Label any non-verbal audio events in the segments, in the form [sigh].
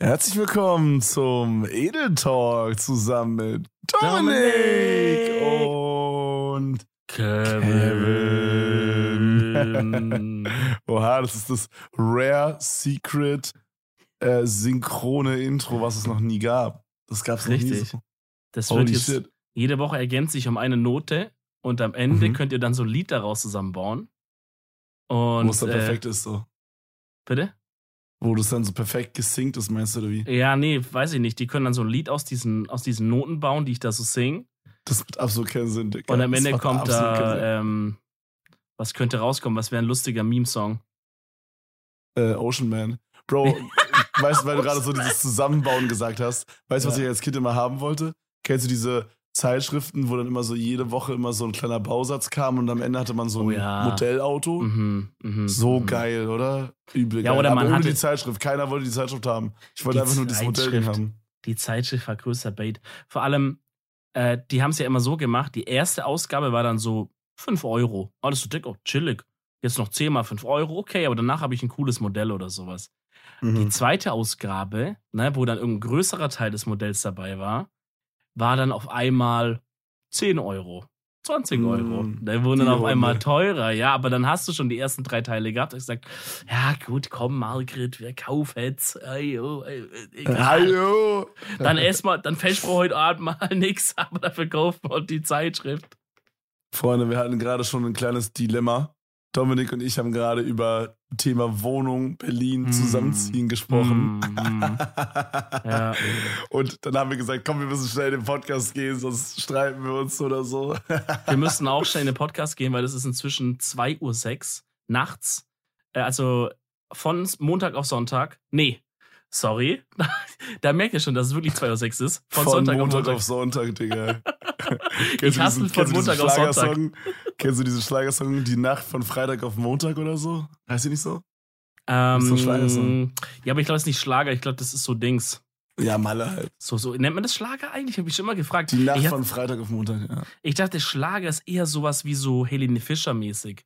Herzlich willkommen zum Edel Talk zusammen mit Dominik, und Kevin. [laughs] Oha, das ist das Rare Secret äh, synchrone Intro, was es noch nie gab. Das gab es noch nie. So. Das wird jetzt shit. jede Woche ergänzt sich um eine Note und am Ende mhm. könnt ihr dann so ein Lied daraus zusammenbauen. Wo es dann äh, perfekt ist so. Bitte? Wo du es dann so perfekt gesinkt ist, meinst du, oder wie? Ja, nee, weiß ich nicht. Die können dann so ein Lied aus diesen, aus diesen Noten bauen, die ich da so sing. Das macht absolut keinen Sinn, Digga. Und am Ende kommt da, ähm, was könnte rauskommen? Was wäre ein lustiger Meme-Song? Äh, Ocean Man. Bro, [laughs] weißt du, weil du gerade so dieses Zusammenbauen gesagt hast, weißt du, ja. was ich als Kind immer haben wollte? Kennst du diese Zeitschriften, wo dann immer so jede Woche immer so ein kleiner Bausatz kam und am Ende hatte man so ein oh ja. Modellauto. Mhm, mh, so mh. geil, oder? Übel ja, geil. Oder man Aber ohne die Zeitschrift. Keiner wollte die Zeitschrift haben. Ich wollte einfach nur dieses Modell haben. Die Zeitschrift war größter Bait. Vor allem, äh, die haben es ja immer so gemacht, die erste Ausgabe war dann so 5 Euro. Alles so dick, oh, chillig. Jetzt noch 10 mal 5 Euro, okay, aber danach habe ich ein cooles Modell oder sowas. Mhm. Die zweite Ausgabe, ne, wo dann irgendein größerer Teil des Modells dabei war, war dann auf einmal 10 Euro. 20 Euro. Mm, der wurde dann auf einmal teurer, ja, aber dann hast du schon die ersten drei Teile gehabt. Ich sag, ja gut, komm, Margret, wir kaufen jetzt. Ayo, egal. Dann erstmal, dann fällt heute Abend mal [laughs] nichts, aber dafür kaufen wir die Zeitschrift. Freunde, wir hatten gerade schon ein kleines Dilemma. Dominik und ich haben gerade über Thema Wohnung, Berlin, mm. Zusammenziehen gesprochen. Mm. ja. [laughs] Und dann haben wir gesagt, komm, wir müssen schnell in den Podcast gehen, sonst streiten wir uns oder so. wir müssen auch schnell in den Podcast gehen, weil es ist inzwischen 2.06 Uhr nachts. Äh, also von Montag auf Sonntag. Nee, sorry. [laughs] da merkt ihr schon, dass es wirklich 2.06 Uhr ist. Von, von Sonntag, [laughs] Montag auf Sonntag, Digga. ich hasse von Montag auf Sonntag. Kennst du diesen Schlagersong Die Nacht von Freitag auf Montag oder so? Heißt die nicht so? Ähm, das so Schlagersong. Ja, aber ich glaube, es ist nicht Schlager. Ich glaube, das ist so Dings. Ja, Malle halt. So, so. Nennt man das Schlager eigentlich? Habe ich schon immer gefragt. Die Nacht ich von Freitag auf Montag, ja. Ich dachte, Schlager ist eher sowas wie so Helene Fischer mäßig.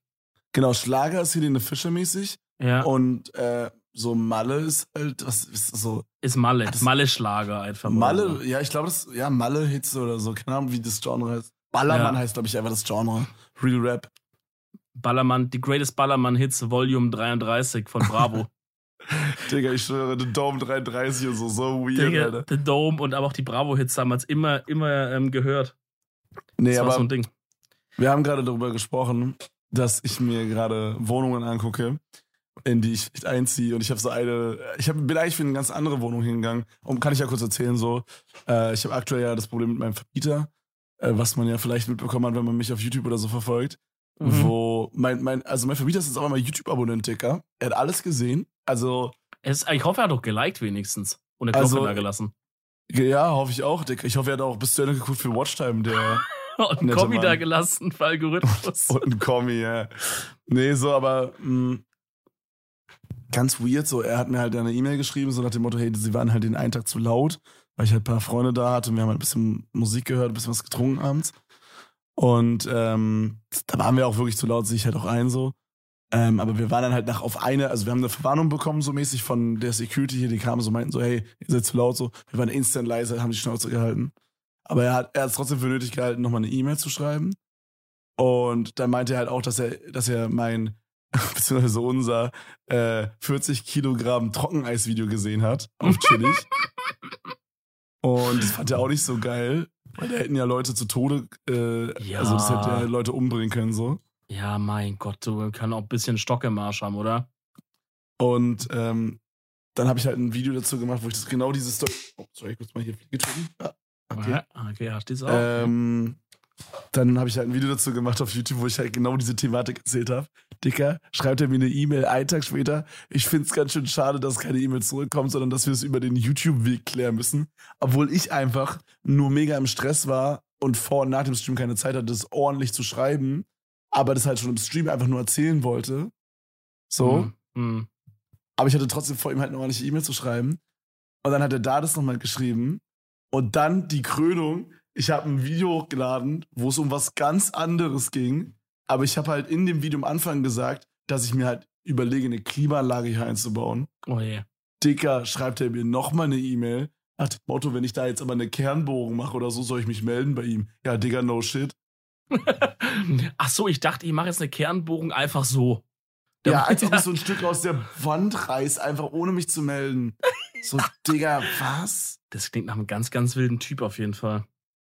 Genau, Schlager ist Helene Fischer mäßig. Ja. Und äh, so Malle ist halt, was ist so? Ist Malle, Malle-Schlager einfach. Malle, ja, ich glaube, das, ja, Malle-Hits oder so, keine Ahnung, wie das Genre heißt. Ballermann ja. heißt, glaube ich, einfach das Genre. Real Rap. Ballermann, die Greatest Ballermann-Hits, Volume 33 von Bravo. [laughs] Digga, ich schwöre, The Dome 33 und so, so weird, Digga, Alter. The Dome und aber auch die Bravo-Hits damals immer, immer ähm, gehört. Nee, das aber so ein Ding. wir haben gerade darüber gesprochen, dass ich mir gerade Wohnungen angucke, in die ich nicht einziehe. Und ich habe so eine, ich hab, bin eigentlich für eine ganz andere Wohnung hingegangen. Und kann ich ja kurz erzählen so. Äh, ich habe aktuell ja das Problem mit meinem Vermieter äh, was man ja vielleicht mitbekommen hat, wenn man mich auf YouTube oder so verfolgt. Mhm. Wo mein, mein, also mein Vermieter ist jetzt auch mal YouTube-Abonnent, Dicker. Er hat alles gesehen. Also. Es, ich hoffe, er hat doch geliked wenigstens. Und eine Glocke also, da gelassen. Ja, hoffe ich auch, Dicker. Ich hoffe, er hat auch bis zu Ende geguckt für Watchtime, der. [laughs] und ein Kommi da gelassen für Algorithmus. [laughs] und ein Kommi, ja. Nee, so, aber mh, mm, ganz weird. So, er hat mir halt eine E-Mail geschrieben, so nach dem Motto, hey, sie waren halt den einen Tag zu laut weil ich halt ein paar Freunde da hatte und wir haben halt ein bisschen Musik gehört, ein bisschen was getrunken abends. Und ähm, da waren wir auch wirklich zu laut, sehe ich halt auch ein so. Ähm, aber wir waren dann halt nach auf eine, also wir haben eine Verwarnung bekommen, so mäßig von der Security hier, die kamen so, meinten so, hey, ihr seid zu laut so. Wir waren instant leise, haben die Schnauze gehalten. Aber er hat er es trotzdem für nötig gehalten, nochmal eine E-Mail zu schreiben. Und dann meinte er halt auch, dass er, dass er mein, [laughs] beziehungsweise unser äh, 40 Kilogramm Trockeneis-Video gesehen hat. Auf chillig. [laughs] Und das fand er auch nicht so geil, weil da hätten ja Leute zu Tode, äh, ja. also das hätte ja Leute umbringen können, so. Ja, mein Gott, du kannst auch ein bisschen Stock im Arsch haben, oder? Und ähm, dann habe ich halt ein Video dazu gemacht, wo ich das genau diese Story. Oh, sorry, ich muss mal hier Fliege drücken. Ah, okay. Okay, hast du auch. Ähm, dann habe ich halt ein Video dazu gemacht auf YouTube, wo ich halt genau diese Thematik erzählt habe. Dicker, schreibt er mir eine E-Mail einen Tag später. Ich finde es ganz schön schade, dass keine E-Mail zurückkommt, sondern dass wir es über den YouTube-Weg klären müssen. Obwohl ich einfach nur mega im Stress war und vor und nach dem Stream keine Zeit hatte, das ordentlich zu schreiben, aber das halt schon im Stream einfach nur erzählen wollte. So. Mhm. Mhm. Aber ich hatte trotzdem vor ihm halt eine ordentliche E-Mail zu schreiben. Und dann hat er da das nochmal geschrieben. Und dann die Krönung ich habe ein Video hochgeladen, wo es um was ganz anderes ging. Aber ich habe halt in dem Video am Anfang gesagt, dass ich mir halt überlege, eine Klimaanlage hier einzubauen. Oh je. Dicker, schreibt er mir nochmal eine E-Mail. Nach dem Motto, wenn ich da jetzt aber eine Kernbohrung mache oder so, soll ich mich melden bei ihm. Ja, Digga, no shit. [laughs] Ach so, ich dachte, ich mache jetzt eine Kernbohrung einfach so. Ja, als ob [laughs] ich so ein Stück aus der Wand reiß, einfach ohne mich zu melden. So, Digga, was? Das klingt nach einem ganz, ganz wilden Typ auf jeden Fall.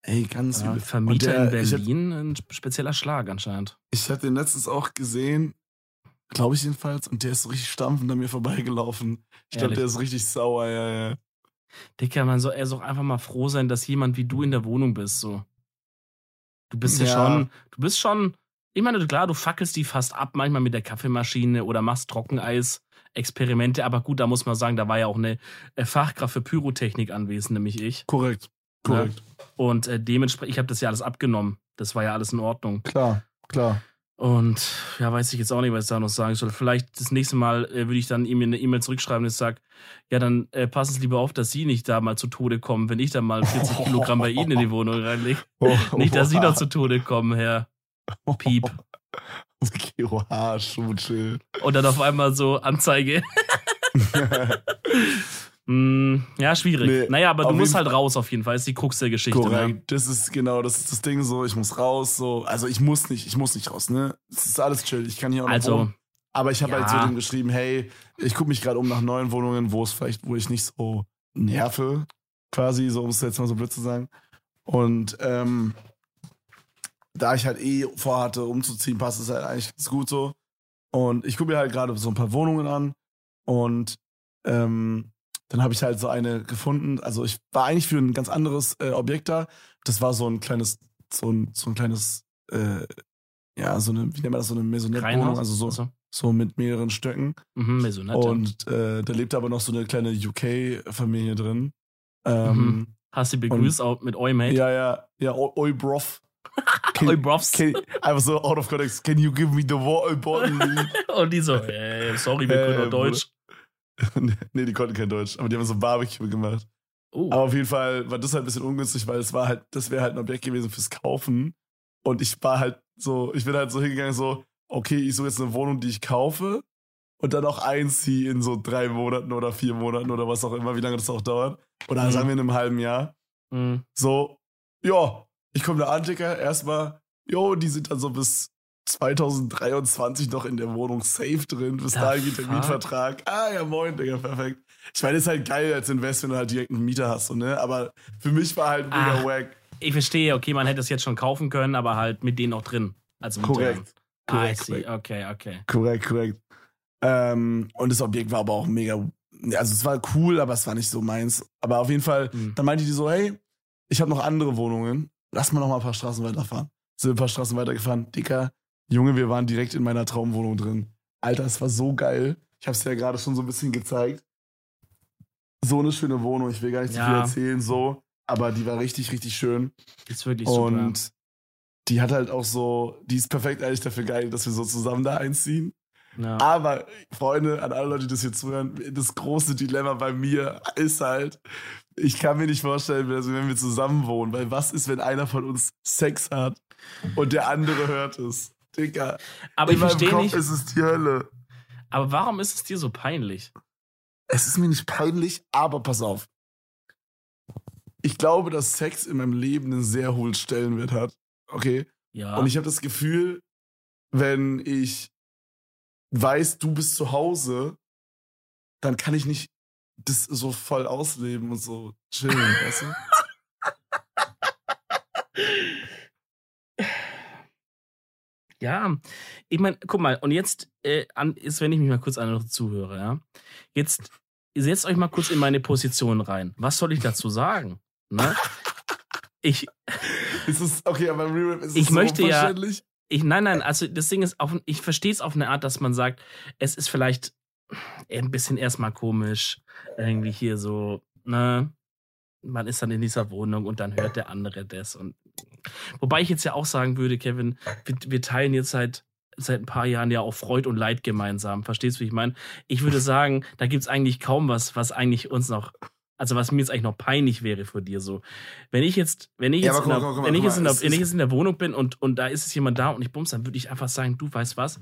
Ey, ganz ja, übel. Vermieter der- in ich hab- Berlin, ein spezieller Schlag anscheinend. Ich hatte den letztens auch gesehen, glaube ich jedenfalls, und der ist so richtig stampfend an mir vorbeigelaufen. Ich glaube, der ist richtig sauer, ja, ja. Dicker, man soll, er soll auch einfach mal froh sein, dass jemand wie du in der Wohnung bist, so. Du bist ja, Ja. schon, du bist schon, ich meine, klar, du fackelst die fast ab, manchmal mit der Kaffeemaschine oder machst Trockeneis-Experimente, aber gut, da muss man sagen, da war ja auch eine äh, Fachkraft für Pyrotechnik anwesend, nämlich ich. Korrekt. Korrekt. Und äh, dementsprechend, ich habe das ja alles abgenommen. Das war ja alles in Ordnung. Klar, klar. Und ja, weiß ich jetzt auch nicht, was ich da noch sagen soll. Vielleicht das nächste Mal äh, würde ich dann ihm eine E-Mail zurückschreiben und sage, ja, dann äh, passen Sie lieber auf, dass Sie nicht da mal zu Tode kommen, wenn ich dann mal 40 Kilogramm bei Ihnen in die Wohnung reinlege. [laughs] Nicht, dass Sie noch zu Tode kommen, Herr Piep. Okay, oha, schon chill. Und dann auf einmal so Anzeige. [laughs] [laughs] Hm, ja, schwierig. Nee, naja, aber du musst halt raus auf jeden Fall. ist die Krux der Geschichte. Ne? Korrekt. Das ist genau, das ist das Ding so, ich muss raus, so. Also ich muss nicht, ich muss nicht raus, ne? Es ist alles chill. Ich kann hier auch noch Also. Aber ich habe halt so ja. dem geschrieben, hey, ich gucke mich gerade um nach neuen Wohnungen, wo es vielleicht, wo ich nicht so nerve, quasi, so um es jetzt mal so blöd zu sagen. Und ähm, da ich halt eh vorhatte, umzuziehen, passt es halt eigentlich ganz gut so. Und ich gucke mir halt gerade so ein paar Wohnungen an und ähm, dann habe ich halt so eine gefunden. Also ich war eigentlich für ein ganz anderes äh, Objekt da. Das war so ein kleines, so ein, so ein kleines, äh, ja, so eine, wie nennt man das, so eine Maisonette-Wohnung, also so, Achso. so mit mehreren Stöcken. Mhm, Maisonette. Und äh, da lebt aber noch so eine kleine UK-Familie drin. Ähm, Mhm. Hast du begrüßt auch mit Oi, Mate? Ja, ja, ja, Oi-. [laughs] Can- Oi, Brovs. Can, einfach so out of context. Can you give me the water bottle? [laughs] Und die so, äh, sorry, wir können Äh, nur Deutsch. [laughs] nee, die konnten kein Deutsch, aber die haben so Barbecue gemacht. Oh. Aber auf jeden Fall war das halt ein bisschen ungünstig, weil es war halt, das wäre halt ein Objekt gewesen fürs Kaufen. Und ich war halt so, ich bin halt so hingegangen, so, okay, ich suche jetzt eine Wohnung, die ich kaufe und dann auch einziehe in so drei Monaten oder vier Monaten oder was auch immer, wie lange das auch dauert. Oder Mhm. sagen wir in einem halben Jahr. Mhm. So, ja, ich komme da an, Dicker, erstmal, jo, die sind dann so bis 2023 noch in der Wohnung safe drin. Bis The dahin geht der? Mietvertrag. Ah, ja, moin, Digga, perfekt. Ich meine, ist halt geil als Invest, wenn du halt direkt einen Mieter hast, so, ne? Aber für mich war halt mega Ah, wack. Ich verstehe, okay, man hätte es jetzt schon kaufen können, aber halt mit denen auch drin. Also Korrekt. Ah, Korrekt, korrekt. Okay, okay. Korrekt, korrekt. Ähm, und das Objekt war aber auch mega. Also, es war cool, aber es war nicht so meins. Aber auf jeden Fall, Hm. dann meinte die so: Hey, ich habe noch andere Wohnungen. Lass mal noch mal ein paar Straßen weiterfahren. Sind ein paar Straßen weitergefahren. Dicker, Junge, wir waren direkt in meiner Traumwohnung drin. Alter, es war so geil. Ich habe es dir ja gerade schon so ein bisschen gezeigt. So eine schöne Wohnung. Ich will gar nicht so viel Ja. erzählen, so. Aber die war richtig, richtig schön. Ist wirklich super. Und die hat halt auch so, die ist perfekt eigentlich dafür geil, dass wir so zusammen da einziehen. Ja. Aber, Freunde, an alle Leute, die das hier zuhören, das große Dilemma bei mir ist halt, ich kann mir nicht vorstellen, wenn wir zusammen wohnen, weil was ist, wenn einer von uns Sex hat und der andere hört es? Digga, aber ich in verstehe nicht, ist es die Hölle. aber warum ist es dir so peinlich? Es ist mir nicht peinlich, aber pass auf. Ich glaube, dass Sex in meinem Leben einen sehr hohen Stellenwert hat. Okay? Ja. Und ich habe das Gefühl, wenn ich weiß, du bist zu Hause, dann kann ich nicht das so voll ausleben und so chillen, weißt du? [laughs] Ja, ich meine, guck mal, und jetzt äh, an, ist, wenn ich mich mal kurz an zuhöre, ja. Jetzt setzt euch mal kurz in meine Position rein. Was soll ich dazu sagen? Ne? Ich, Ist es, okay, aber im Real ist es Ich so möchte ja- ich, nein, nein, also das Ding ist, auf, ich verstehe es auf eine Art, dass man sagt, es ist vielleicht ein bisschen erstmal komisch, irgendwie hier so, ne? Man ist dann in dieser Wohnung und dann hört der andere das. Und wobei ich jetzt ja auch sagen würde, Kevin, wir, wir teilen jetzt seit, seit ein paar Jahren ja auch Freud und Leid gemeinsam. Verstehst du, wie ich meine? Ich würde sagen, da gibt es eigentlich kaum was, was eigentlich uns noch, also was mir jetzt eigentlich noch peinlich wäre vor dir so. Wenn ich jetzt, wenn ich Ja, jetzt, in, der, wenn ich jetzt, in mal, der, es wenn ich jetzt in der Wohnung bin und, und da ist es jemand da und ich bums, dann würde ich einfach sagen, du weißt was,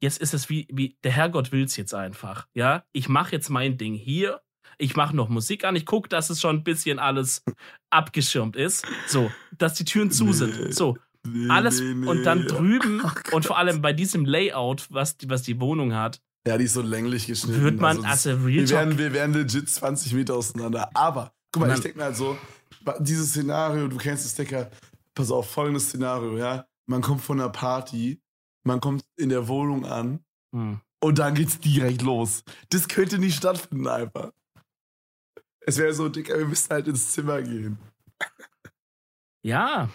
jetzt ist es wie, wie der Herrgott will's jetzt einfach. Ja, ich mache jetzt mein Ding hier. Ich mache noch Musik an. Ich gucke, dass es schon ein bisschen alles abgeschirmt ist. So, dass die Türen zu sind. So, alles und dann drüben Oh und vor allem bei diesem Layout, was die, was die Wohnung hat, Ja, die ist so länglich geschnitten. wird man, das- also Real wir, wären, wir wären legit 20 Meter auseinander. Aber, guck mal, ich denke mir halt so, dieses Szenario, du kennst es, Decker, pass auf, folgendes Szenario, ja. Man kommt von einer Party, man kommt in der Wohnung an hm. und dann geht's direkt los. Das könnte nicht stattfinden einfach. Es wäre so, Dicker, wir müssen halt ins Zimmer gehen. ja.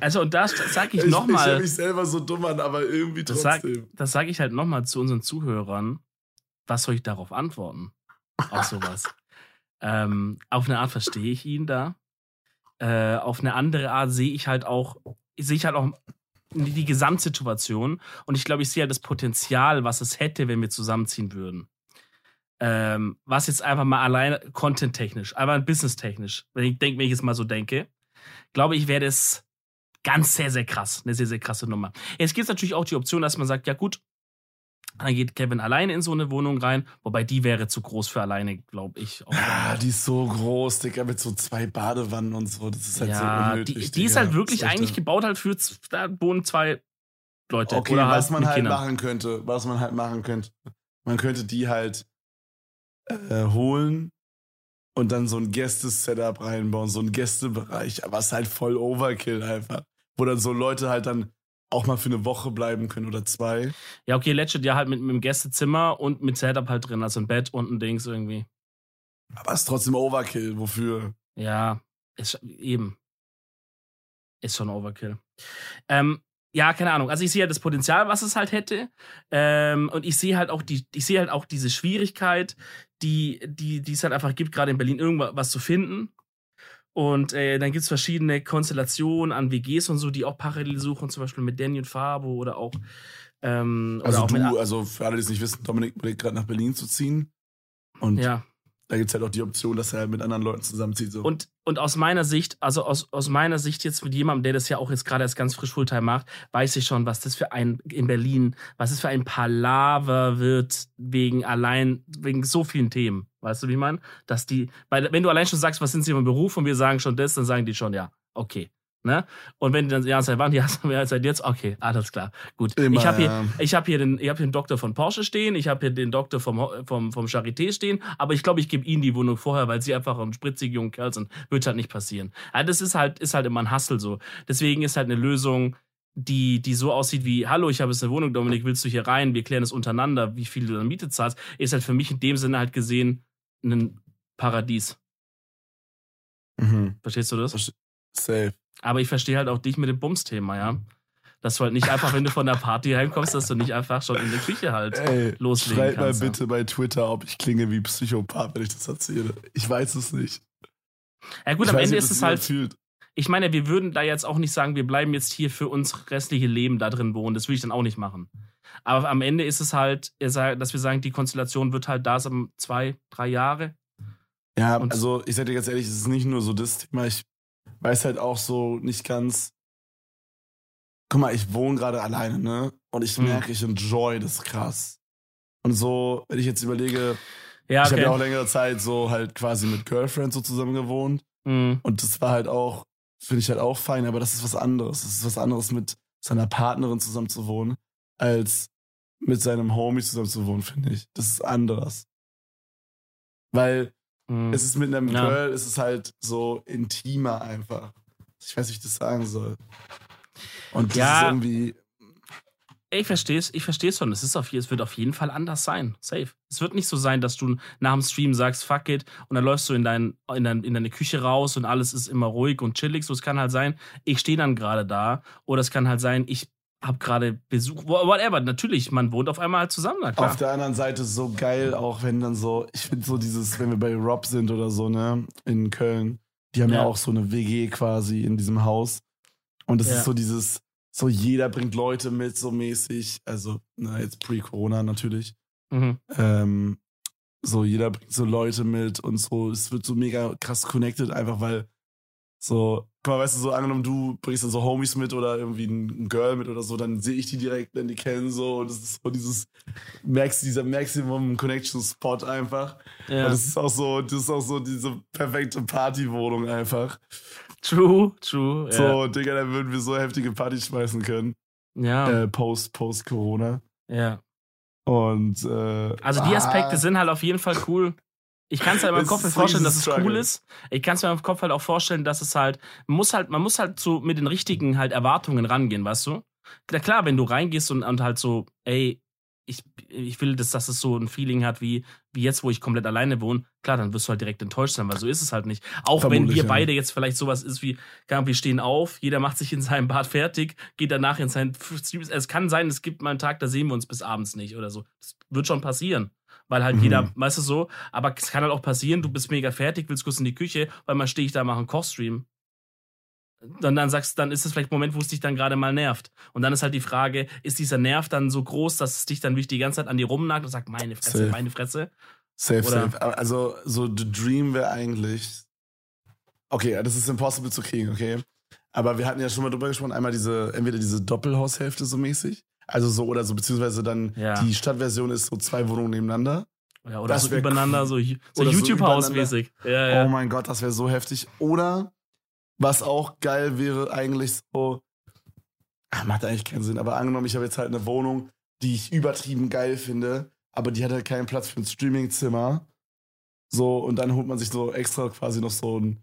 Also, und das sage ich Ich, ich höre nochmal, mich selber so dumm an, aber irgendwie das sage trotzdem. das sag ich halt nochmal zu unseren Zuhörern. Was soll ich darauf antworten? Auf sowas. [laughs] ähm, auf eine Art verstehe ich ihn da. Äh, auf eine andere Art sehe ich halt auch, sehe ich halt auch die, die Gesamtsituation und ich glaube, ich sehe halt das Potenzial, was es hätte, wenn wir zusammenziehen würden. Ähm, was jetzt einfach mal alleine content-technisch, einfach business-technisch, wenn ich denke, wenn ich jetzt mal so denke, glaube ich, wäre das ganz sehr, sehr krass. Eine sehr, sehr krasse Nummer. Jetzt gibt es natürlich auch die Option, dass man sagt, ja gut, dann geht Kevin alleine in so eine Wohnung rein, wobei die wäre zu groß für alleine, glaube ich. Auch. Ja, die ist so groß, Digga, mit so zwei Badewannen und so. Das ist halt so Ja, unnötig. die, die ist halt wirklich eigentlich gebaut halt für, da wohnen zwei Leute. Okay, oder was man mit halt Kindern. machen könnte, was man halt machen könnte, man könnte die halt äh, holen und dann so ein Gäste-Setup reinbauen, so ein Gästebereich, aber es ist halt voll Overkill einfach. Wo dann so Leute halt dann auch mal für eine Woche bleiben können oder zwei. Ja, okay, Legend ja halt mit, mit dem Gästezimmer und mit Setup halt drin, also ein Bett und ein Dings irgendwie. Aber es ist trotzdem Overkill, wofür? Ja, ist eben. Ist schon Overkill. Ähm, ja, keine Ahnung. Also ich sehe halt das Potenzial, was es halt hätte. Ähm, und ich sehe halt auch die, ich sehe halt auch diese Schwierigkeit, die, die, die es halt einfach gibt, gerade in Berlin, irgendwas zu finden. Und äh, dann gibt es verschiedene Konstellationen an WGs und so, die auch parallel suchen, zum Beispiel mit Daniel Fabo oder auch. Ähm, oder Also auch du, also für alle, die es nicht wissen, Dominik überlegt gerade nach Berlin zu ziehen. Und ja. Da gibt es halt auch die Option, dass er halt mit anderen Leuten zusammenzieht. So. Und, und aus meiner Sicht, also aus, aus meiner Sicht jetzt mit jemandem, der das ja auch jetzt gerade erst ganz frisch Fulltime macht, weiß ich schon, was das für ein in Berlin, was das für ein Palaver wird wegen allein, wegen so vielen Themen. Weißt du, wie ich meine? Dass die, weil, wenn du allein schon sagst, was sind sie im Beruf und wir sagen schon das, dann sagen die schon, ja, okay. Ne? Und wenn die dann, ja, seit wann? Ja, seit jetzt, okay, alles klar. Gut. Immer, ich habe hier, ja. ich habe hier den, ich habe hier den Doktor von Porsche stehen, ich habe hier den Doktor vom, vom, vom Charité stehen, aber ich glaube, ich gebe ihnen die Wohnung vorher, weil sie einfach ein spritziger junger Kerl sind. Wird halt nicht passieren. Also das ist halt, ist halt immer ein Hassel so. Deswegen ist halt eine Lösung, die, die so aussieht wie, hallo, ich habe jetzt eine Wohnung, Dominik, willst du hier rein? Wir klären es untereinander, wie viel du dann Miete zahlst, ist halt für mich in dem Sinne halt gesehen ein Paradies. Mhm. Verstehst du das? Safe. Aber ich verstehe halt auch dich mit dem Bums-Thema, ja. Dass du halt nicht einfach, wenn du von der Party heimkommst, dass du nicht einfach schon in der Küche halt. Ey, loslegen schreib mal kannst, ja. bitte bei Twitter, ob ich klinge wie Psychopath, wenn ich das erzähle. Ich weiß es nicht. Ja gut, ich am Ende nicht, ist es halt, Fühlt. ich meine, wir würden da jetzt auch nicht sagen, wir bleiben jetzt hier für uns restliche Leben da drin wohnen. Das würde ich dann auch nicht machen. Aber am Ende ist es halt, dass wir sagen, die Konstellation wird halt da sein, zwei, drei Jahre. Ja, Und- also ich sag dir ganz ehrlich, es ist nicht nur so das Thema. Ich weiß halt auch so nicht ganz. Guck mal, ich wohne gerade alleine, ne? Und ich Mhm. merke, ich enjoy das krass. Und so, wenn ich jetzt überlege, Ja, ich habe okay. ja auch längere Zeit so halt quasi mit Girlfriend so zusammen gewohnt. Mhm. Und das war halt auch, finde ich halt auch fein, aber das ist was anderes. Das ist was anderes, mit seiner Partnerin zusammen zu wohnen, als mit seinem Homie zusammen zu wohnen, finde ich. Das ist anders. Weil Mhm. es ist mit einem Ja. Girl, es ist halt so intimer einfach. Ich weiß nicht, wie ich das sagen soll. Und das Ja. ist irgendwie, Ich verstehe es, ich verstehe es schon. Es, ist auf, es wird auf jeden Fall anders sein. Safe. Es wird nicht so sein, dass du nach dem Stream sagst, fuck it, und dann läufst du in, dein, in, dein, in deine Küche raus und alles ist immer ruhig und chillig. So, es kann halt sein, ich stehe dann gerade da. Oder es kann halt sein, ich habe gerade Besuch. wha- Whatever. Natürlich, man wohnt auf einmal halt zusammen. Klar. auf der anderen Seite so geil, auch wenn dann so, ich finde so dieses, wenn wir bei Rob sind oder so, ne, in Köln, die haben ja, Ja. auch so eine WG quasi in diesem Haus. Und es Ja. ist so dieses, so jeder bringt Leute mit, so mäßig, also, na, jetzt pre-Corona natürlich. Mhm. Ähm, so jeder bringt so Leute mit und so, es wird so mega krass connected, einfach weil so, guck mal, weißt du, so angenommen, du bringst dann so Homies mit oder irgendwie ein Girl mit oder so, dann sehe ich die direkt, wenn die kennen so und das ist so dieses Max, dieser Maximum Connection Spot einfach. Ja. Und das ist auch so, das ist auch so diese perfekte Partywohnung einfach. True, true. So, Digga, da würden wir so heftige Partys schmeißen können. ja. Äh, post, post Corona. ja. Und äh, Also die Aspekte ah, sind halt auf jeden Fall cool. Ich kann es halt in meinem Es Kopf ist vorstellen, dass es cool ist. Ich kann es mir im Kopf halt auch vorstellen, dass es halt, man muss halt, man muss halt so mit den richtigen halt Erwartungen rangehen, weißt du? Na klar, wenn du reingehst und, und halt so, ey, ich, ich will, dass, dass es so ein Feeling hat wie, wie jetzt, wo ich komplett alleine wohne, klar, dann wirst du halt direkt enttäuscht sein, weil so ist es halt nicht. Auch wenn Vermutlich, wir ja. beide jetzt vielleicht sowas ist wie, wir stehen auf, jeder macht sich in seinem Bad fertig, geht danach in sein Stream. Es kann sein, es gibt mal einen Tag, da sehen wir uns bis abends nicht oder so. Das wird schon passieren. Weil halt Mhm. jeder, weißt du so, aber es kann halt auch passieren, du bist mega fertig, willst kurz in die Küche, weil mal stehe ich da, mache einen Kochstream. Und dann sagst dann ist es vielleicht ein Moment, wo es dich dann gerade mal nervt. Und dann ist halt die Frage, ist dieser Nerv dann so groß, dass es dich dann wirklich die ganze Zeit an dir rumnagt und sagt, meine Fresse, Safe. meine Fresse? Safe, Oder- safe. Also, so The Dream wäre eigentlich. Okay, das ist impossible zu kriegen, okay? Aber wir hatten ja schon mal drüber gesprochen, einmal diese, entweder diese Doppelhaushälfte so mäßig. Also so, oder so, beziehungsweise dann Ja. die Stadtversion ist so zwei Wohnungen nebeneinander. Ja, oder Das so übereinander, cool. so, so Oder so YouTube-Haus-mäßig. ja. Oh mein Gott, das wäre so heftig. Oder was auch geil wäre, eigentlich so. Ach, macht eigentlich keinen Sinn, aber angenommen, ich habe jetzt halt eine Wohnung, die ich übertrieben geil finde, aber die hat halt keinen Platz für ein Streamingzimmer. So, und dann holt man sich so extra quasi noch so ein.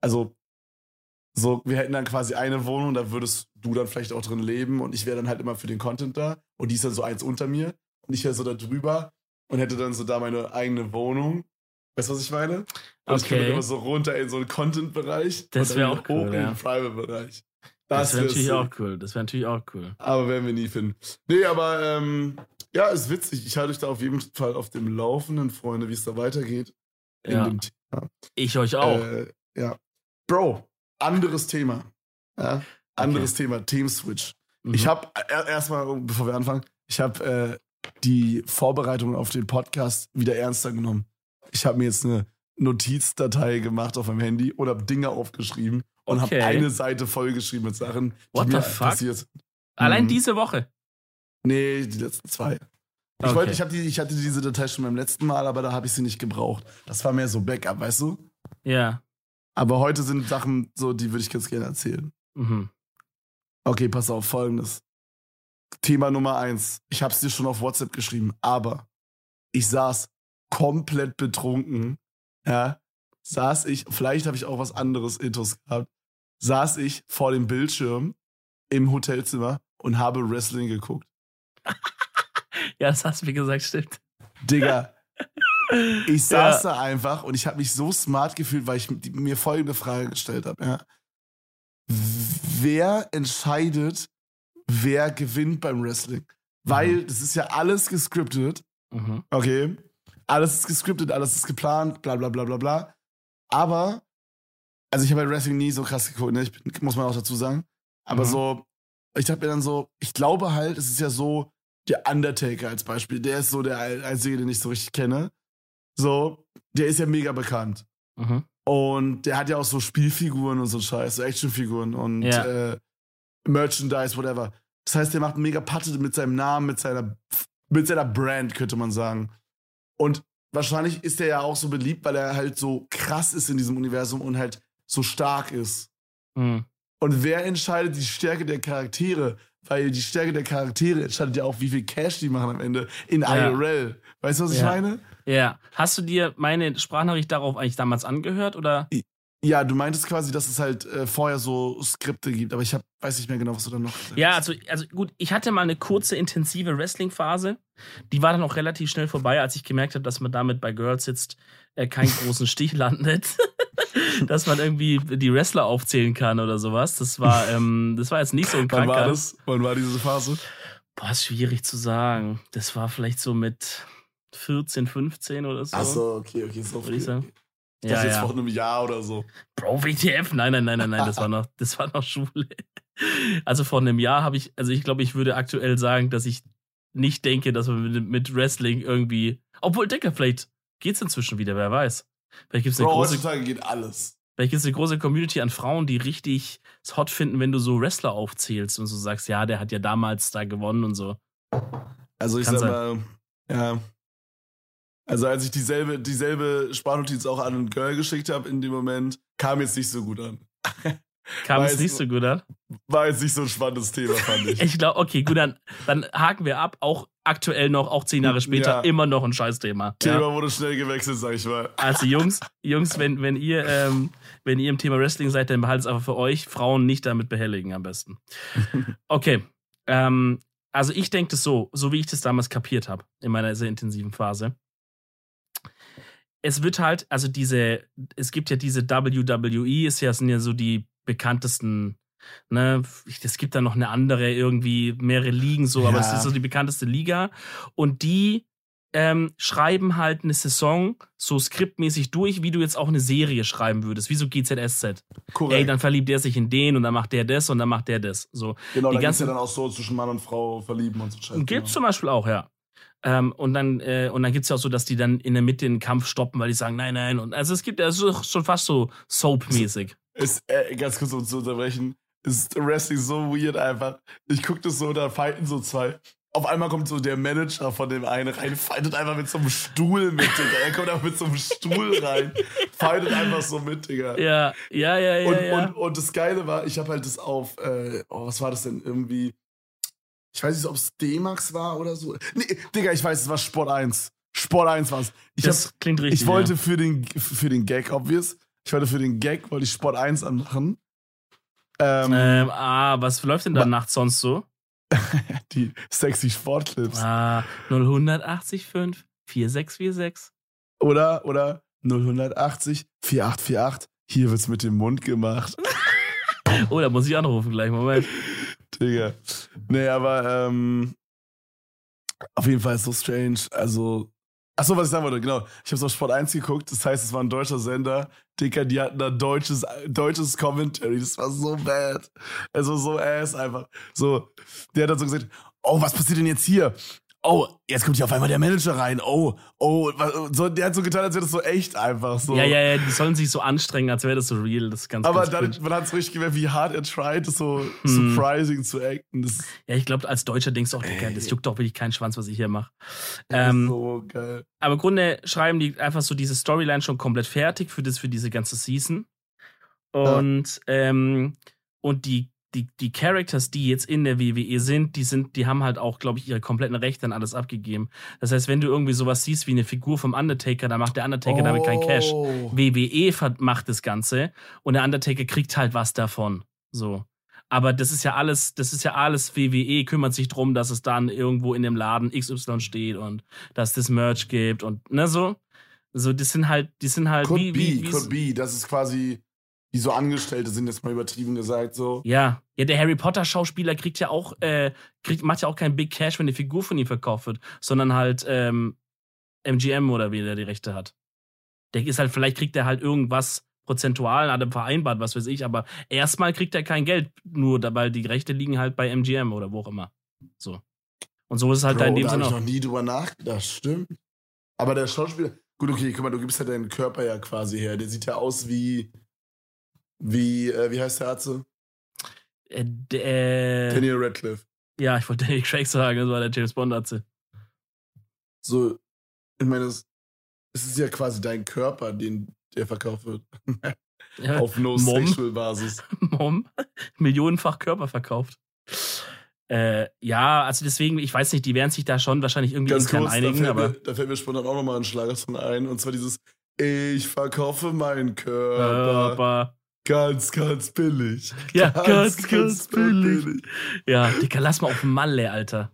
Also, so, wir hätten dann quasi eine Wohnung, da würdest du dann vielleicht auch drin leben und ich wäre dann halt immer für den Content da und die ist dann so eins unter mir und ich wäre so da drüber und hätte dann so da meine eigene Wohnung. Weißt du, was ich meine? Und ich komme Okay. dann immer so runter in so einen Content-Bereich Das und wär dann auch hoch cool, in ja. den Private-Bereich. Das wäre wär natürlich auch cool. Das wäre natürlich auch cool. Aber werden wir nie finden. Nee, aber ähm, ja, ist witzig. Ich halte euch da auf jeden Fall auf dem Laufenden, Freunde, wie es da weitergeht. In Ja. dem Thema. Ich euch auch. Äh, ja. Bro, anderes Thema. Ja, anderes Thema, Themenswitch. Mhm. Ich habe erstmal, bevor wir anfangen, ich habe äh, die Vorbereitung auf den Podcast wieder ernster genommen. Ich habe mir jetzt eine Notizdatei gemacht auf meinem Handy und habe Dinge aufgeschrieben und Okay. habe eine Seite vollgeschrieben mit Sachen, die What the mir fuck? passiert. Allein Mhm. diese Woche. Nee, die letzten zwei. Ich, Okay. wollte, ich, die, ich hatte diese Datei schon beim letzten Mal, aber da habe ich sie nicht gebraucht. Das war mehr so Backup, weißt du? Ja. Aber heute sind Sachen so, die würde ich ganz gerne erzählen. Mhm. Okay, pass auf, folgendes. Thema Nummer eins. Ich habe es dir schon auf WhatsApp geschrieben, aber ich saß komplett betrunken. Ja, saß ich, vielleicht habe ich auch was anderes Intus gehabt, saß ich vor dem Bildschirm im Hotelzimmer und habe Wrestling geguckt. [laughs] Ja, das hast du mir gesagt, stimmt. Digga, [laughs] ich saß Ja. da einfach und ich habe mich so smart gefühlt, weil ich mir folgende Frage gestellt habe. Ja. Wer entscheidet, wer gewinnt beim Wrestling? Weil das ist ja alles gescriptet, Mhm. okay? Alles ist gescriptet, alles ist geplant, bla bla bla bla bla. Aber, also ich habe halt Wrestling nie so krass geguckt, ne? ich muss man auch dazu sagen. Aber Mhm. so, ich dachte mir dann so, ich glaube halt, es ist ja so, der Undertaker als Beispiel, der ist so der einzige, den ich so richtig kenne. So, der ist ja mega bekannt. Mhm. Und der hat ja auch so Spielfiguren und so Scheiß, so Actionfiguren und Ja. äh, Merchandise, whatever. Das heißt, der macht mega Patte mit seinem Namen, mit seiner, mit seiner Brand, könnte man sagen. Und wahrscheinlich ist der ja auch so beliebt, weil er halt so krass ist in diesem Universum und halt so stark ist. Mhm. Und wer entscheidet die Stärke der Charaktere? Weil die Stärke der Charaktere entscheidet ja auch, wie viel Cash die machen am Ende in Ja. IRL. Weißt du, was ich Ja. meine? Ja. Hast du dir meine Sprachnachricht darauf eigentlich damals angehört oder? Ja, du meintest quasi, dass es halt äh, vorher so Skripte gibt, aber ich hab, weiß nicht mehr genau, was du dann noch gesagt Ja, also, also gut, ich hatte mal eine kurze, intensive Wrestling-Phase. Die war dann auch relativ schnell vorbei, als ich gemerkt habe, dass man damit bei Girls jetzt äh, keinen großen [laughs] Stich landet. [laughs] dass man irgendwie die Wrestler aufzählen kann oder sowas. Das war, [laughs] ähm, das war jetzt nicht so ein Wann war das? Wann war diese Phase? Boah, ist schwierig zu sagen. Das war vielleicht so mit 14, 15 oder so. Ach so, okay, okay, so Würde ich sagen. Dachte Ja, jetzt ja. vor einem Jahr oder so. Bro, WTF? Nein, nein, nein, nein, nein, das war noch, das war noch Schule. Also vor einem Jahr habe ich, also ich glaube, ich würde aktuell sagen, dass ich nicht denke, dass man mit, Wrestling irgendwie, obwohl, Decker, vielleicht geht's inzwischen wieder, wer weiß. Vielleicht gibt's eine Bro, große, heutzutage geht alles. Vielleicht gibt es eine große Community an Frauen, die richtig es hot finden, wenn du so Wrestler aufzählst und so sagst, ja, der hat ja damals da gewonnen und so. Also ich Kann sag mal, ja. Also als ich dieselbe, dieselbe Sprachnotiz auch an ein Girl geschickt habe in dem Moment, kam jetzt nicht so gut an. [laughs] Kam es nicht so gut an. War jetzt nicht so ein spannendes Thema, fand ich. [laughs] Ich glaube, okay, gut, dann, dann haken wir ab. Auch aktuell noch, auch zehn Jahre später, Ja. immer noch ein Scheißthema. Thema Ja. wurde schnell gewechselt, sag ich mal. Also Jungs, [laughs] Jungs, wenn, wenn ihr ähm, wenn ihr im Thema Wrestling seid, dann behaltet es einfach für euch. Frauen nicht damit behelligen am besten. Okay. Ähm, also ich denke das so, so wie ich das damals kapiert habe, in meiner sehr intensiven Phase. Es wird halt, also diese, es gibt ja diese WWE, ist ja, sind ja so die bekanntesten, ne, es gibt da noch eine andere, irgendwie mehrere Ligen so, aber es Ja. ist so die bekannteste Liga. Und die ähm, schreiben halt eine Saison so skriptmäßig durch, wie du jetzt auch eine Serie schreiben würdest, wie so GZSZ. Korrekt. Ey, dann verliebt der sich in den und dann macht der das und dann macht der das. So. genau, die da ganzen- ja dann auch so zwischen Mann und Frau verlieben und so Scheiße. Gibt's zum Beispiel auch, ja. Ähm, und dann, äh, und dann gibt's ja auch so, dass die dann in der Mitte den Kampf stoppen, weil die sagen, nein, nein. Und also es gibt ja schon fast so Soap-mäßig. Ist, äh, ganz kurz um zu unterbrechen, ist Wrestling so weird einfach. Ich guck das so, da fighten so zwei. Auf einmal kommt so der Manager von dem einen rein, fightet einfach mit so einem Stuhl mit, Digga. Er kommt einfach mit so einem Stuhl rein, fightet einfach so mit, Digga. Ja, ja, ja, ja. und, ja. Und, und das Geile war, ich habe halt das auf, äh, oh, was war das denn irgendwie? Ich weiß nicht, ob es D-Max war oder so. Nee, Digga, ich weiß, es war Sport 1. Sport 1 war's. Ich, hab, das klingt richtig. ich wollte für den, für den Gag, obvious, ich wollte für den Gag, wollte ich Sport 1 anmachen. Ähm, ja. ähm, ah, was läuft denn da nachts sonst so? [laughs] die sexy Sportclips. Ah, 0185 4646. Oder, oder 0180 4848. Hier wird's mit dem Mund gemacht. Oh, da muss ich anrufen gleich. Moment. Digga. Nee, aber ähm, auf jeden Fall ist so strange. Also, achso, was ich sagen wollte, genau. Ich habe auf Sport 1 geguckt, das heißt, es war ein deutscher Sender. Digga, die hatten da deutsches, deutsches Commentary. Das war so bad. Also so ass einfach. So, der hat dann so gesagt, oh, was passiert denn jetzt hier? Oh, jetzt kommt hier auf einmal der Manager rein. Oh, oh, so, der hat so getan, als wäre das so echt einfach. So. Ja, ja, ja, die sollen sich so anstrengen, als wäre das so real. Das ist ganz, Aber ganz dann, man hat es richtig gemerkt, wie hart er tried, das so Hm. surprising zu acten. Das Ja, ich glaube, als Deutscher denkst du auch, Digga, das Ey. juckt doch wirklich keinen Schwanz, was ich hier mache. Ähm, so geil. Aber im Grunde schreiben die einfach so diese Storyline schon komplett fertig für, das, für diese ganze Season. Und, ähm, und die, die, die Characters, die jetzt in der WWE sind, die sind, die haben halt auch, glaube ich, ihre kompletten Rechte an alles abgegeben. Das heißt, wenn du irgendwie sowas siehst wie eine Figur vom Undertaker, dann macht der Undertaker damit kein Cash. Oh. WWE macht das Ganze und der Undertaker kriegt halt was davon. So. Aber das ist ja alles, das ist ja alles WWE, kümmert sich drum, dass es dann irgendwo in dem Laden XY steht und dass das Merch gibt und ne so. So, das sind halt, die sind halt Could wie, be, wie could be. Das ist quasi, wie so Angestellte sind jetzt mal übertrieben gesagt, so. Ja, ja, der Harry Potter Schauspieler kriegt ja auch, äh, kriegt, macht ja auch kein Big Cash, wenn eine Figur von ihm verkauft wird, sondern halt ähm, MGM oder wie der die Rechte hat. Der ist halt, vielleicht kriegt er halt irgendwas prozentual, hat er vereinbart, was weiß ich, aber erstmal kriegt er kein Geld, nur da- weil die Rechte liegen halt bei MGM oder wo auch immer. So. Und so ist es halt da in Bro, dem da Sinne ich auch. noch nie drüber nachgedacht, stimmt. Aber der Schauspieler, gut, okay, guck mal, du gibst ja deinen Körper ja quasi her. Der sieht ja aus wie, wie, äh, wie heißt der Arzt? Äh, äh, Daniel Radcliffe. ja, ich wollte [laughs] Daniel Craig sagen, das war der James Bond Arzt. So, ich meine, es ist ja quasi dein Körper, den der verkauft wird. [laughs] Ja, Auf No-Sexual-Basis. [laughs] Mom, millionenfach Körper verkauft. Äh, ja, also deswegen, ich weiß nicht, die werden sich da schon wahrscheinlich irgendwie Ganz kurz, da einigen, fällt, aber mir, da fällt mir spontan auch nochmal ein Schlagersong ein. Und zwar dieses Ich verkaufe meinen Körper aber ganz, ganz billig. ja, ganz, ganz, billig. Ja, Dicker, lass mal auf Malle, Alter.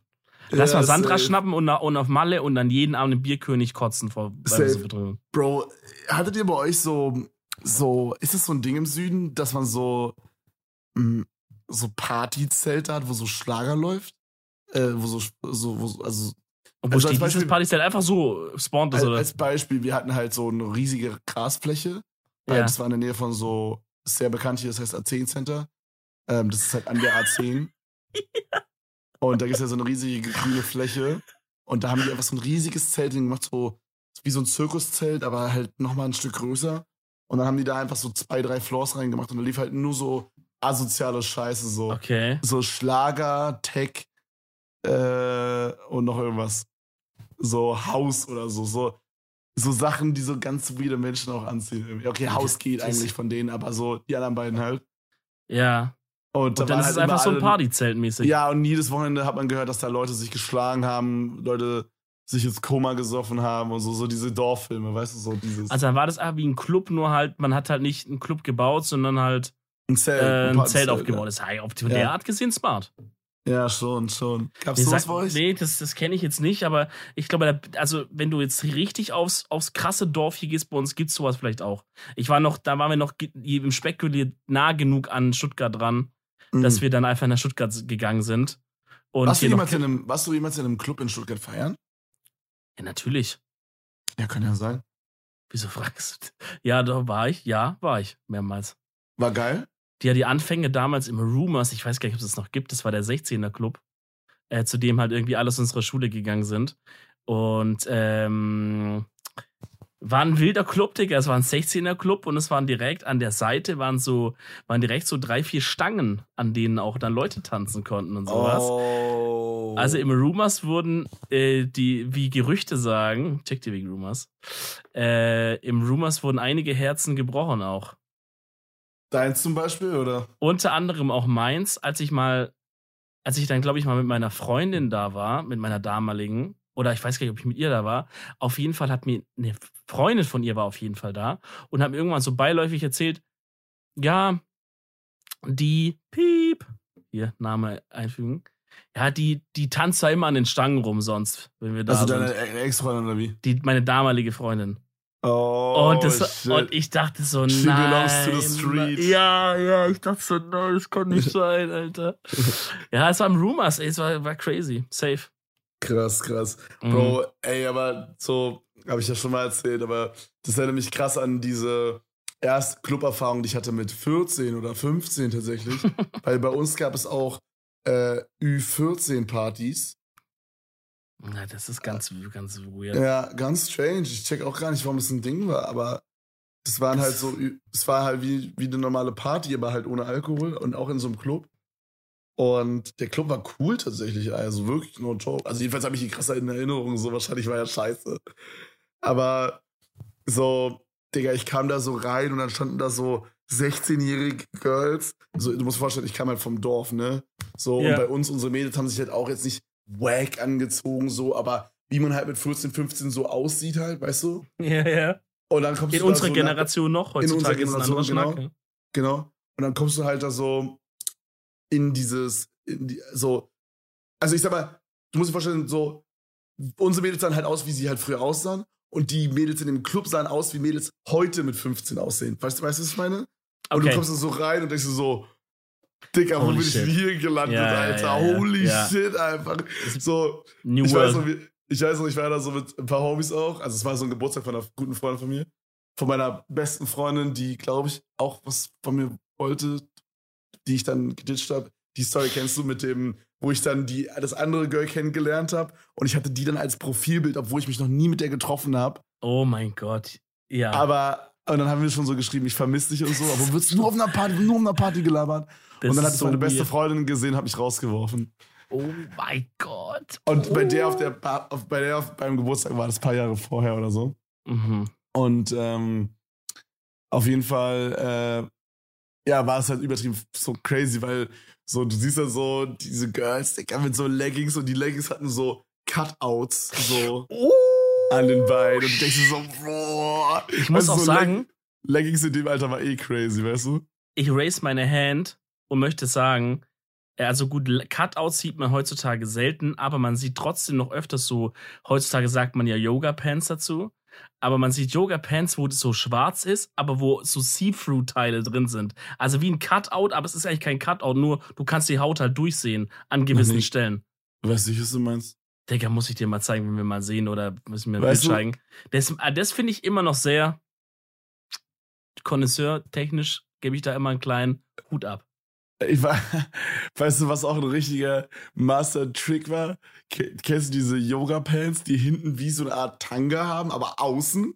Lass Ja, mal Sandra safe. schnappen und, und auf Malle und dann jeden Abend den Bierkönig kotzen vor betrügen. Bro, hattet ihr bei euch so, so, ist es so ein Ding im Süden, dass man so, mh, so Partyzelte hat, wo so Schlager läuft? Äh, wo so, so, wo, so- also, wo Also als dieses Beispiel- Partys halt einfach so spawnt das, als, oder? als Beispiel, wir hatten halt so eine riesige Grasfläche. Ja. Das war in der Nähe von so, ist sehr bekannt hier, das heißt A10 Center. Ähm, das ist halt an der A10. [laughs] Und da gibt es ja so eine riesige grüne Fläche. Und da haben die einfach so ein riesiges Zelt gemacht, so wie so ein Zirkuszelt, aber halt nochmal ein Stück größer. Und dann haben die da einfach so zwei, drei Floors reingemacht und da lief halt nur so asoziale Scheiße, so, Okay. so Schlager, Tech äh, und noch irgendwas. So Haus oder so, so. So Sachen, die so ganz weirde Menschen auch anziehen. Okay, Haus geht eigentlich von denen, aber so die anderen beiden halt. Ja. Und, Und dann ist halt es einfach immer so ein Partyzelt mäßig. Ja, und jedes Wochenende hat man gehört, dass da Leute sich geschlagen haben, Leute sich ins Koma gesoffen haben und so, so diese Dorffilme, weißt du, so dieses. Also dann war das einfach wie ein Club, nur halt, man hat halt nicht einen Club gebaut, sondern halt ein Zelt. äh, ein Partyzelt, Zelt aufgebaut. Das ist halt auf die Ja. der Art gesehen smart. Ja, schon, schon. Gab's Nee, sowas bei euch? nee das, das kenne ich jetzt nicht, aber ich glaube, da, also wenn du jetzt richtig aufs, aufs krasse Dorf hier gehst, bei uns gibt es sowas vielleicht auch. Ich war noch, da waren wir noch im Spekulier nah genug an Stuttgart dran, dass Mhm. wir dann einfach nach Stuttgart gegangen sind. Und warst, du jemals in einem, warst du jemals in einem Club in Stuttgart feiern? ja, natürlich. Ja, kann ja sein. Wieso fragst du? [laughs] Ja, da war ich. Ja, war ich. Mehrmals. War geil? Die ja die Anfänge damals im Rumors, ich weiß gar nicht, ob es das noch gibt, das war der 16er Club, äh, zu dem halt irgendwie alles unserer Schule gegangen sind. Und ähm, war ein wilder Club, Digga. Es war ein 16er Club und es waren direkt an der Seite waren so, waren direkt so drei, vier Stangen, an denen auch dann Leute tanzen konnten und sowas. Oh. Also im Rumors wurden äh, die, wie Gerüchte sagen, check dir wegen Rumors, äh, im Rumors wurden einige Herzen gebrochen auch. Deins zum Beispiel, oder? Unter anderem auch meins, als ich mal, als ich dann, glaube ich, mal mit meiner Freundin da war, mit meiner damaligen, oder ich weiß gar nicht, ob ich mit ihr da war. Auf jeden Fall hat mir eine Freundin von ihr war auf jeden Fall da und hat mir irgendwann so beiläufig erzählt, ja, die Piep, hier Name einfügen, ja, die, die tanzt da immer an den Stangen rum sonst, wenn wir da also sind. deine Ex-Freundin oder wie? Die, meine damalige Freundin. Oh, und, das, shit. und ich dachte so, She nein. belongs to the street. Ja, ja, ich dachte so, nein, das kann nicht sein, Alter. [laughs] ja, es war im Rumors, ey, es war, war crazy. Safe. Krass, krass. Mhm. Bro, ey, aber so, habe ich ja schon mal erzählt, aber das erinnert mich krass an diese erste Club-Erfahrung, die ich hatte mit 14 oder 15 tatsächlich. [laughs] Weil bei uns gab es auch äh, Ü14-Partys. Na, das ist ganz, ganz weird. Ja, ganz strange. Ich check auch gar nicht, warum das ein Ding war, aber es waren halt so, es war halt wie, wie eine normale Party, aber halt ohne Alkohol und auch in so einem Club. Und der Club war cool tatsächlich, also wirklich no joke. Also jedenfalls habe ich die krasser in Erinnerung, so wahrscheinlich war ja scheiße. Aber so, Digga, ich kam da so rein und dann standen da so 16-jährige Girls. So, du musst dir vorstellen, ich kam halt vom Dorf, ne? So, Ja. und bei uns, unsere Mädels haben sich halt auch jetzt nicht wack angezogen, so, aber wie man halt mit 14, 15 so aussieht halt, weißt du? Ja, ja. Und dann kommst In du da unserer so Generation noch, in unserer heutzutage ein anderer Generation, Schnack. genau. ja. Genau. Und dann kommst du halt da so in dieses, in die, so, also ich sag mal, du musst dir vorstellen, so, unsere Mädels sahen halt aus, wie sie halt früher aussahen. Und die Mädels in dem Club sahen aus, wie Mädels heute mit 15 aussehen. Weißt du, weißt du, was ich meine? Und Okay. du kommst da so rein und denkst so, Dicker, wo bin ich shit. hier gelandet, Ja, Alter? ja, ja. Holy shit, einfach. So, New ich weiß, World. noch, wie, ich weiß noch, ich war da so mit ein paar Homies auch. Also es war so ein Geburtstag von einer guten Freundin von mir. Von meiner besten Freundin, die, glaube ich, auch was von mir wollte, die ich dann geditcht habe. Die Story kennst du mit dem, wo ich dann die, das andere Girl kennengelernt habe. Und ich hatte die dann als Profilbild, obwohl ich mich noch nie mit der getroffen habe. oh mein Gott. Ja. Aber, und dann haben wir schon so geschrieben, ich vermisse dich und so. Aber du wirst nur auf einer Party, nur auf einer Party gelabert. das und dann hat ich meine beste weird. Freundin gesehen, hat mich rausgeworfen. Oh mein Gott. Und bei der auf Oh. der, Pa- auf, bei der auf, beim Geburtstag war das ein paar Jahre vorher oder so. Mhm. Und ähm, auf jeden Fall, äh, ja, war es halt übertrieben so crazy, weil so, du siehst ja so diese Girls, Digga, mit so Leggings und die Leggings hatten so Cutouts so Oh. An den Beinen. Und du denkst so, boah. Ich muss Weißt du, auch so sagen, Leg Leggings in dem Alter war eh crazy, weißt du? ich raise meine Hand und möchte sagen, also gut, Cutouts sieht man heutzutage selten, aber man sieht trotzdem noch öfters so, heutzutage sagt man ja Yoga-Pants dazu, aber man sieht Yoga-Pants, wo das so schwarz ist, aber wo so See-Through-Teile drin sind. Also wie ein Cutout, aber es ist eigentlich kein Cutout, nur du kannst die Haut halt durchsehen an gewissen. Stellen. Weißt du, was du meinst? Digga, muss ich dir mal zeigen, wenn wir mal sehen oder müssen wir du- zeigen. Das, ah, das finde ich immer noch sehr Connoisseur-technisch, gebe ich da immer einen kleinen Hut ab. Ich war, [laughs] weißt du, was auch ein richtiger Master-Trick war? Ke- Kennst du diese Yoga-Pants, die hinten wie so eine Art Tanga haben, aber außen?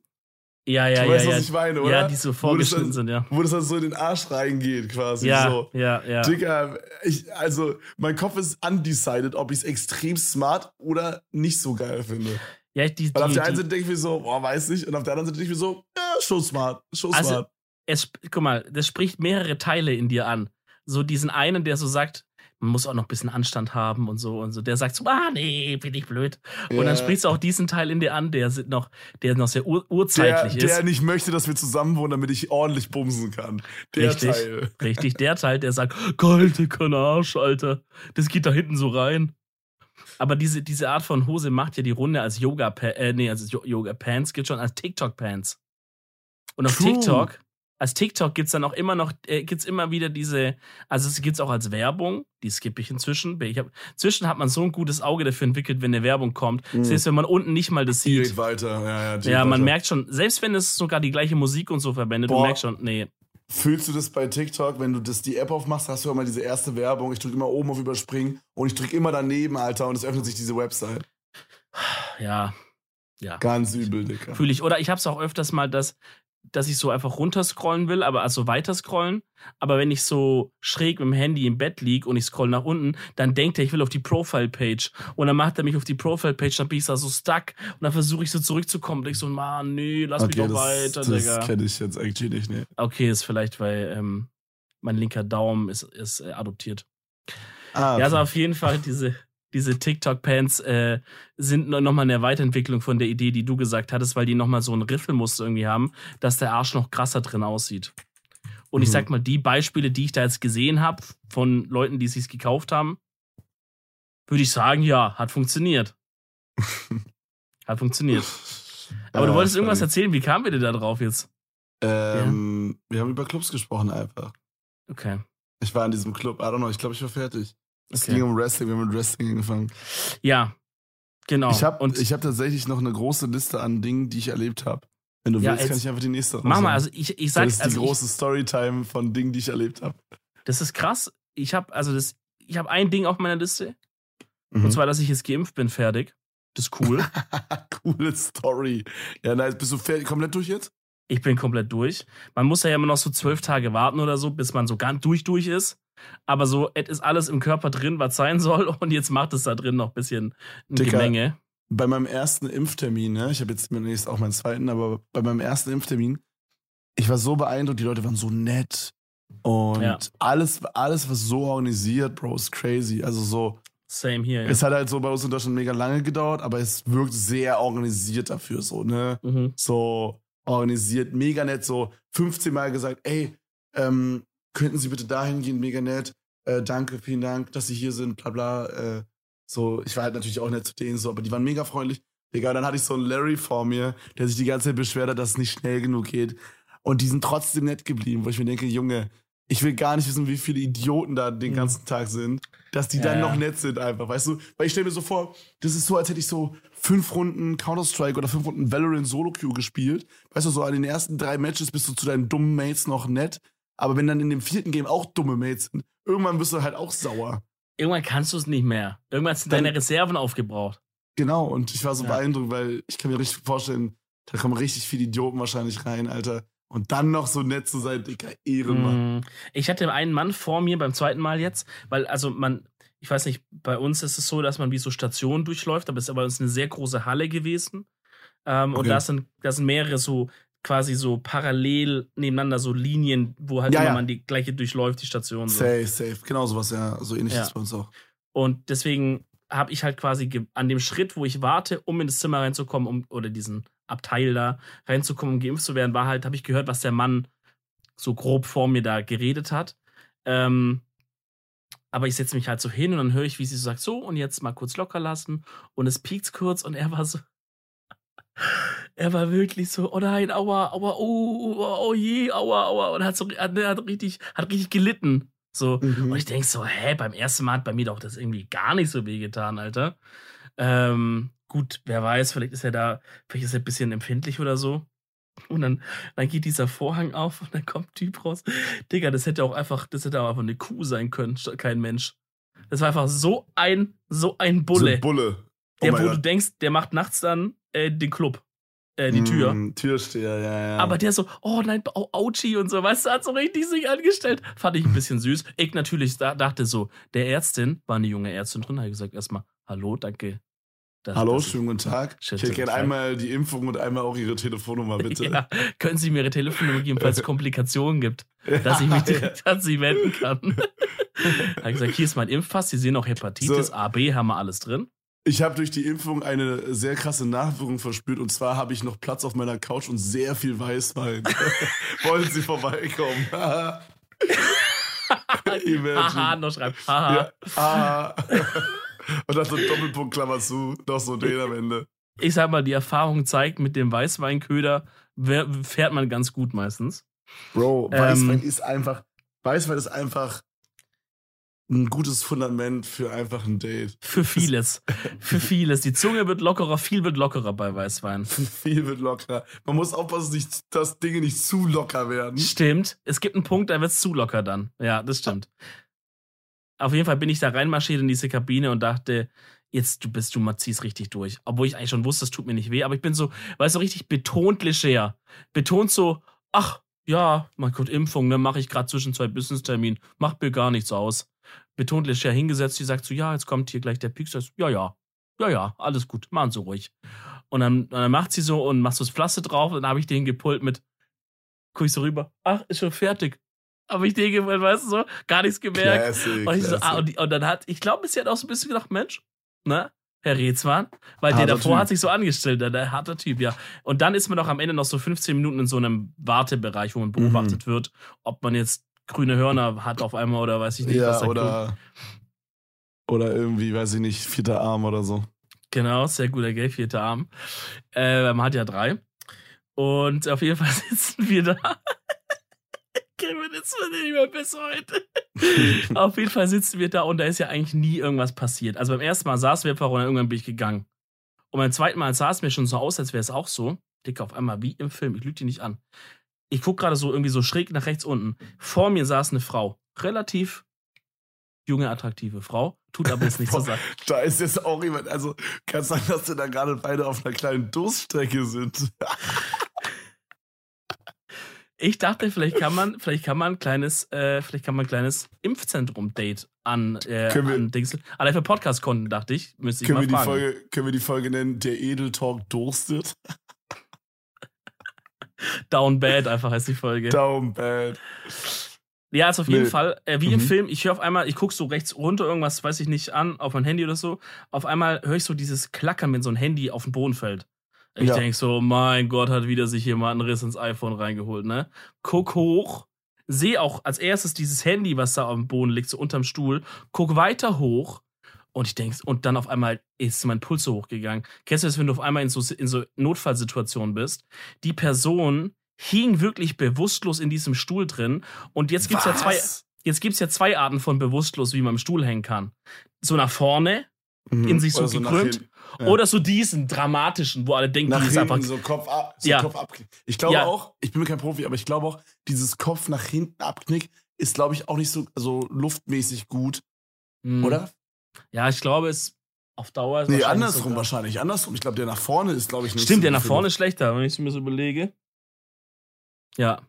Ja, ja, du ja. weißt, ja. was ich meine, oder? Ja, die so vorgeschnitten sind, ja. Wo das dann so in den Arsch reingeht, quasi. Ja, so. ja, ja. Digga, ich, also mein Kopf ist undecided, ob ich es extrem smart oder nicht so geil finde. Ja, die, Weil auf die, der einen Seite denke ich mir so, boah, weiß nicht. Und auf der anderen Seite denke ich mir so, ja, schon smart, schon Also, smart. es, guck mal, das spricht mehrere Teile in dir an. So diesen einen, der so sagt, man muss auch noch ein bisschen Anstand haben und so und so. Der sagt so, ah, nee, bin ich blöd. Und dann sprichst du auch diesen Teil in dir an, der sind noch, der noch sehr ur der, urzeitlich ist. der nicht möchte, dass wir zusammen wohnen, damit ich ordentlich bumsen kann. Der Richtig. Teil. [laughs] Richtig, der Teil, der sagt, geil, dicker Arsch, Alter. Das geht da hinten so rein. Aber diese, diese Art von Hose macht ja die Runde als Yoga, äh, nee, als Yoga Pants gilt schon als TikTok Pants. Und auf True. TikTok, als TikTok gibt's dann auch immer noch, äh, gibt's immer wieder diese, also es gibt's auch als Werbung, die skippe ich inzwischen. Ich hab, inzwischen hat man so ein gutes Auge dafür entwickelt, wenn eine Werbung kommt. Mhm. Selbst wenn man unten nicht mal das sieht. Direkt weiter. Ja, ja, Ja, man weiter. merkt schon, selbst wenn es sogar die gleiche Musik und so verwendet, du Boah. merkst schon, nee, Fühlst du das bei TikTok, wenn du das die App aufmachst, hast du immer diese erste Werbung. Ich drücke immer oben auf Überspringen und ich drücke immer daneben, Alter, und es öffnet sich diese Website. ja, ja. Ganz übel, Dicker. fühle ich. Oder ich habe es auch öfters mal, dass, dass ich so einfach runterscrollen will, aber also weiter scrollen. Aber wenn ich so schräg mit dem Handy im Bett lieg und ich scroll nach unten, dann denkt er, ich will auf die Profile-Page. Und dann macht er mich auf die Profile-Page, dann bin ich da so stuck. Und dann versuche ich so zurückzukommen. Und ich so, Mann, nee, lass mich doch das, weiter, das Digga. kenne ich jetzt eigentlich nicht, ne. Okay, ist vielleicht, weil ähm, mein linker Daumen ist, ist äh, adoptiert. Ah, Ja, also okay. auf jeden Fall, diese, diese TikTok-Pants äh, sind nochmal eine Weiterentwicklung von der Idee, die du gesagt hattest, weil die nochmal so ein Riffelmuster irgendwie haben, dass der Arsch noch krasser drin aussieht. Und ich Mhm. sag mal, die Beispiele, die ich da jetzt gesehen habe, von Leuten, die es sich gekauft haben, würde ich sagen, ja, hat funktioniert. [laughs] hat funktioniert. [laughs] Aber du Ah, wolltest irgendwas erzählen, wie kamen wir denn da drauf jetzt? Ähm, Wir haben über Clubs gesprochen einfach. Okay. Ich war in diesem Club, I don't know, ich glaube, ich war fertig. Es Okay. ging um Wrestling, wir haben mit Wrestling angefangen. Ja, genau. Ich habe ich hab tatsächlich noch eine große Liste an Dingen, die ich erlebt habe. Wenn du Ja, willst, kann ich einfach die nächste mach mal, also ich, ich das sag, ist die also ich, große Storytime von Dingen, die ich erlebt habe. das ist krass. Ich habe also das, ich habe ein Ding auf meiner Liste. Mhm. Und zwar, dass ich jetzt geimpft bin, fertig. Das ist cool. [laughs] Coole Story. Ja, nice. Bist du fertig, komplett durch jetzt? ich bin komplett durch. Man muss ja immer noch so zwölf Tage warten oder so, bis man so ganz durch durch ist. Aber so, es ist alles im Körper drin, was sein soll. [laughs] Und jetzt macht es da drin noch ein bisschen ein Dicker, Gemenge. Bei meinem ersten Impftermin, ne? ich habe jetzt demnächst auch meinen zweiten, aber bei meinem ersten Impftermin, ich war so beeindruckt, die Leute waren so nett. Und Ja. alles, alles, was so organisiert, Bro, ist crazy. Also so, Same hier. Ja. es hat halt so bei uns in Deutschland mega lange gedauert, aber es wirkt sehr organisiert dafür, so, ne? Mhm. so organisiert, mega nett, so 15 Mal gesagt, ey, ähm, könnten Sie bitte dahin gehen, mega nett, äh, danke, vielen Dank, dass Sie hier sind, bla bla. Äh, so, ich war halt natürlich auch nett zu denen, so, aber die waren mega freundlich. Digga, dann hatte ich so einen Larry vor mir, der sich die ganze Zeit beschwert hat, dass es nicht schnell genug geht. Und die sind trotzdem nett geblieben, wo ich mir denke, Junge, ich will gar nicht wissen, wie viele Idioten da den Mhm. ganzen Tag sind, dass die Ja, dann noch nett sind einfach, weißt du? Weil ich stelle mir so vor, das ist so, als hätte ich so fünf Runden Counter-Strike oder fünf Runden Valorant Solo-Queue gespielt. Weißt du, so an den ersten drei Matches bist du zu deinen dummen Mates noch nett. Aber wenn dann in dem vierten Game auch dumme Mates sind, irgendwann bist du halt auch sauer. Irgendwann kannst du es nicht mehr. Irgendwann sind Dann- deine Reserven aufgebraucht. Genau, und ich war so Ja. beeindruckt, weil ich kann mir richtig vorstellen, da kommen richtig viele Idioten wahrscheinlich rein, Alter. Und dann noch so nett zu sein, Dicker, Ehrenmann. Mhm. Ich hatte einen Mann vor mir beim zweiten Mal jetzt, weil, also man, ich weiß nicht, bei uns ist es so, dass man wie so Stationen durchläuft, aber es ist bei uns eine sehr große Halle gewesen. Ähm, Und Okay. da sind, da sind mehrere so quasi so parallel nebeneinander so Linien, wo halt Ja, immer ja. man die gleiche durchläuft, die Station. So. Safe, safe. Genau sowas, ja. So ähnlich Ja. ist bei uns auch. Und deswegen habe ich halt quasi an dem Schritt, wo ich warte, um in das Zimmer reinzukommen, um, oder diesen Abteil da reinzukommen, um geimpft zu werden, war halt, habe ich gehört, was der Mann so grob vor mir da geredet hat. Ähm, aber ich setze mich halt so hin und dann höre ich, wie sie so sagt, so und jetzt mal kurz locker lassen und es piekt kurz und er war so, er war wirklich so, oh nein, aua, aua, oh, oh, oh je, aua, aua und hat so, hat, hat richtig, hat richtig gelitten. So, Mhm. und ich denke so, hä, beim ersten Mal hat bei mir doch das irgendwie gar nicht so wehgetan, Alter. Ähm, gut, wer weiß, vielleicht ist er da, vielleicht ist er ein bisschen empfindlich oder so. Und dann, dann geht dieser Vorhang auf und dann kommt ein Typ raus. Digga, das hätte auch einfach, das hätte auch einfach eine Kuh sein können, kein Mensch. Das war einfach so ein, so ein Bulle. So Bulle. Oh der, mein wo du Gott. denkst, der macht nachts dann äh, den Club. äh, die Tür. Mm, Türsteher, ja, ja. Aber der so, oh nein, oh, Auchi und so, weißt du, hat so richtig sich angestellt. Fand ich ein bisschen süß. Ich natürlich da, dachte so, der Ärztin, war eine junge Ärztin drin, habe ich gesagt erstmal, hallo, danke. Das, Hallo, das schönen guten Tag. Ich hätte gerne einmal die Impfung und einmal auch Ihre Telefonnummer, [laughs] bitte. Ja, können Sie mir Ihre Telefonnummer geben, falls es [laughs] Komplikationen gibt, dass ich mich direkt an Sie wenden kann. [laughs] habe gesagt, hier ist mein Impfpass, Sie sehen auch Hepatitis, So. A, B, haben wir alles drin. Ich habe durch die Impfung eine sehr krasse Nachwirkung verspürt und zwar habe ich noch Platz auf meiner Couch und sehr viel Weißwein. [laughs] Wollen Sie vorbeikommen? [laughs] [laughs] Haha, noch schreibt, haha. Ja. Und dann so ein Doppelpunkt, Klammer zu, noch so den am Ende. Ich sag mal, die Erfahrung zeigt, mit dem Weißweinköder fährt man ganz gut meistens. Bro, Ähm, Weißwein ist einfach, Weißwein ist einfach ein gutes Fundament für einfach ein Date. Für vieles. Für vieles. Die Zunge wird lockerer, viel wird lockerer bei Weißwein. [laughs] Viel wird lockerer. Man muss aufpassen, nicht, dass Dinge nicht zu locker werden. Stimmt. Es gibt einen Punkt, da wird es zu locker dann. Ja, das stimmt. Auf jeden Fall bin ich da reinmarschiert in diese Kabine und dachte, jetzt du bist, du ziehst richtig durch. Obwohl ich eigentlich schon wusste, es tut mir nicht weh, aber ich bin so, weißt du, richtig betont leger. Betont so, ach, ja, mein Gott, Impfung, ne, mache ich gerade zwischen zwei Business-Terminen, macht mir gar nichts aus. Betont leger hingesetzt, die sagt so, ja, jetzt kommt hier gleich der so, ja, ja, ja, ja, alles gut, machen Sie ruhig. Und dann, und dann macht sie so und macht so das Pflaster drauf und dann habe ich den gepult mit, guck ich so rüber, ach, ist schon fertig. Habe ich den gepult, weißt du so, gar nichts gemerkt. Classic, Und, ich so, ah, und, und dann hat, ich glaube, sie hat auch so ein bisschen gedacht, Mensch, ne? Herr Rezwan, weil der Harter davor Typ. hat sich so angestellt, der, der harter Typ, ja. Und dann ist man doch am Ende noch so 15 Minuten in so einem Wartebereich, wo man beobachtet Mhm. wird, ob man jetzt grüne Hörner hat auf einmal oder weiß ich nicht, was ja, da oder, oder irgendwie, weiß ich nicht, vierter Arm oder so. Genau, sehr guter Gay, vierter Arm. Äh, man hat ja drei. Und auf jeden Fall [laughs] sitzen wir da. Kevin, das wird nicht mehr bis heute. [laughs] auf jeden Fall sitzen wir da und da ist ja eigentlich nie irgendwas passiert. Also beim ersten Mal saßen wir einfach und dann irgendwann bin ich gegangen. Und beim zweiten Mal sah es mir schon so aus, als wäre es auch so. Dick auf einmal wie im Film. Ich lüge dich nicht an. Ich gucke gerade so irgendwie so schräg nach rechts unten. Vor mir saß eine Frau. Relativ junge, attraktive Frau. Tut aber jetzt nichts zu sagen. Da ist jetzt auch jemand, also kann sein, dass wir da gerade beide auf einer kleinen Durststrecke sind. [laughs] Ich dachte, vielleicht kann man, vielleicht kann man ein kleines, äh, vielleicht kann man ein kleines Impfzentrum-Date an, äh, Können wir- an Dingsel. Allein für Podcast-Konten dachte ich, müsste ich können, mal wir die. Folge, können wir die Folge nennen, der Edeltalk durstet? Down Bad einfach heißt die Folge. Down bad. ja, ist auf jeden Nee. Fall, äh, wie im Mhm. Film, ich höre auf einmal, ich gucke so rechts runter, irgendwas, weiß ich nicht, an, auf mein Handy oder so. Auf einmal höre ich so dieses Klackern, wenn so ein Handy auf den Boden fällt. Ich Ja. denk so, mein Gott, hat wieder sich jemand einen Riss ins iPhone reingeholt, ne? Guck hoch, sehe auch als erstes dieses Handy, was da auf dem Boden liegt, so unterm Stuhl, guck weiter hoch und ich denk, und dann auf einmal ist mein Puls so hochgegangen. Kennst du das, wenn du auf einmal in so, in so Notfallsituationen bist? Die Person hing wirklich bewusstlos in diesem Stuhl drin und jetzt gibt's ja zwei, jetzt gibt's ja zwei Arten von bewusstlos, wie man im Stuhl hängen kann. So nach vorne Mhm. in sich so nach gekrümmt. Ja. oder so diesen dramatischen, wo alle denken, Nach die ist einfach so Kopf ab, so Ja. Kopf abknick. Ich glaube Ja. auch, ich bin mir kein Profi, aber ich glaube auch, dieses Kopf nach hinten abknick ist, glaube ich, auch nicht so, so luftmäßig gut, Hm. oder? Ja, ich glaube, es auf Dauer ist Nee, andersrum sogar- wahrscheinlich. Andersrum. Ich glaube, der nach vorne ist, glaube ich, nicht Stimmt, so der nach vorne ist schlechter, wenn ich es mir so überlege. Ja.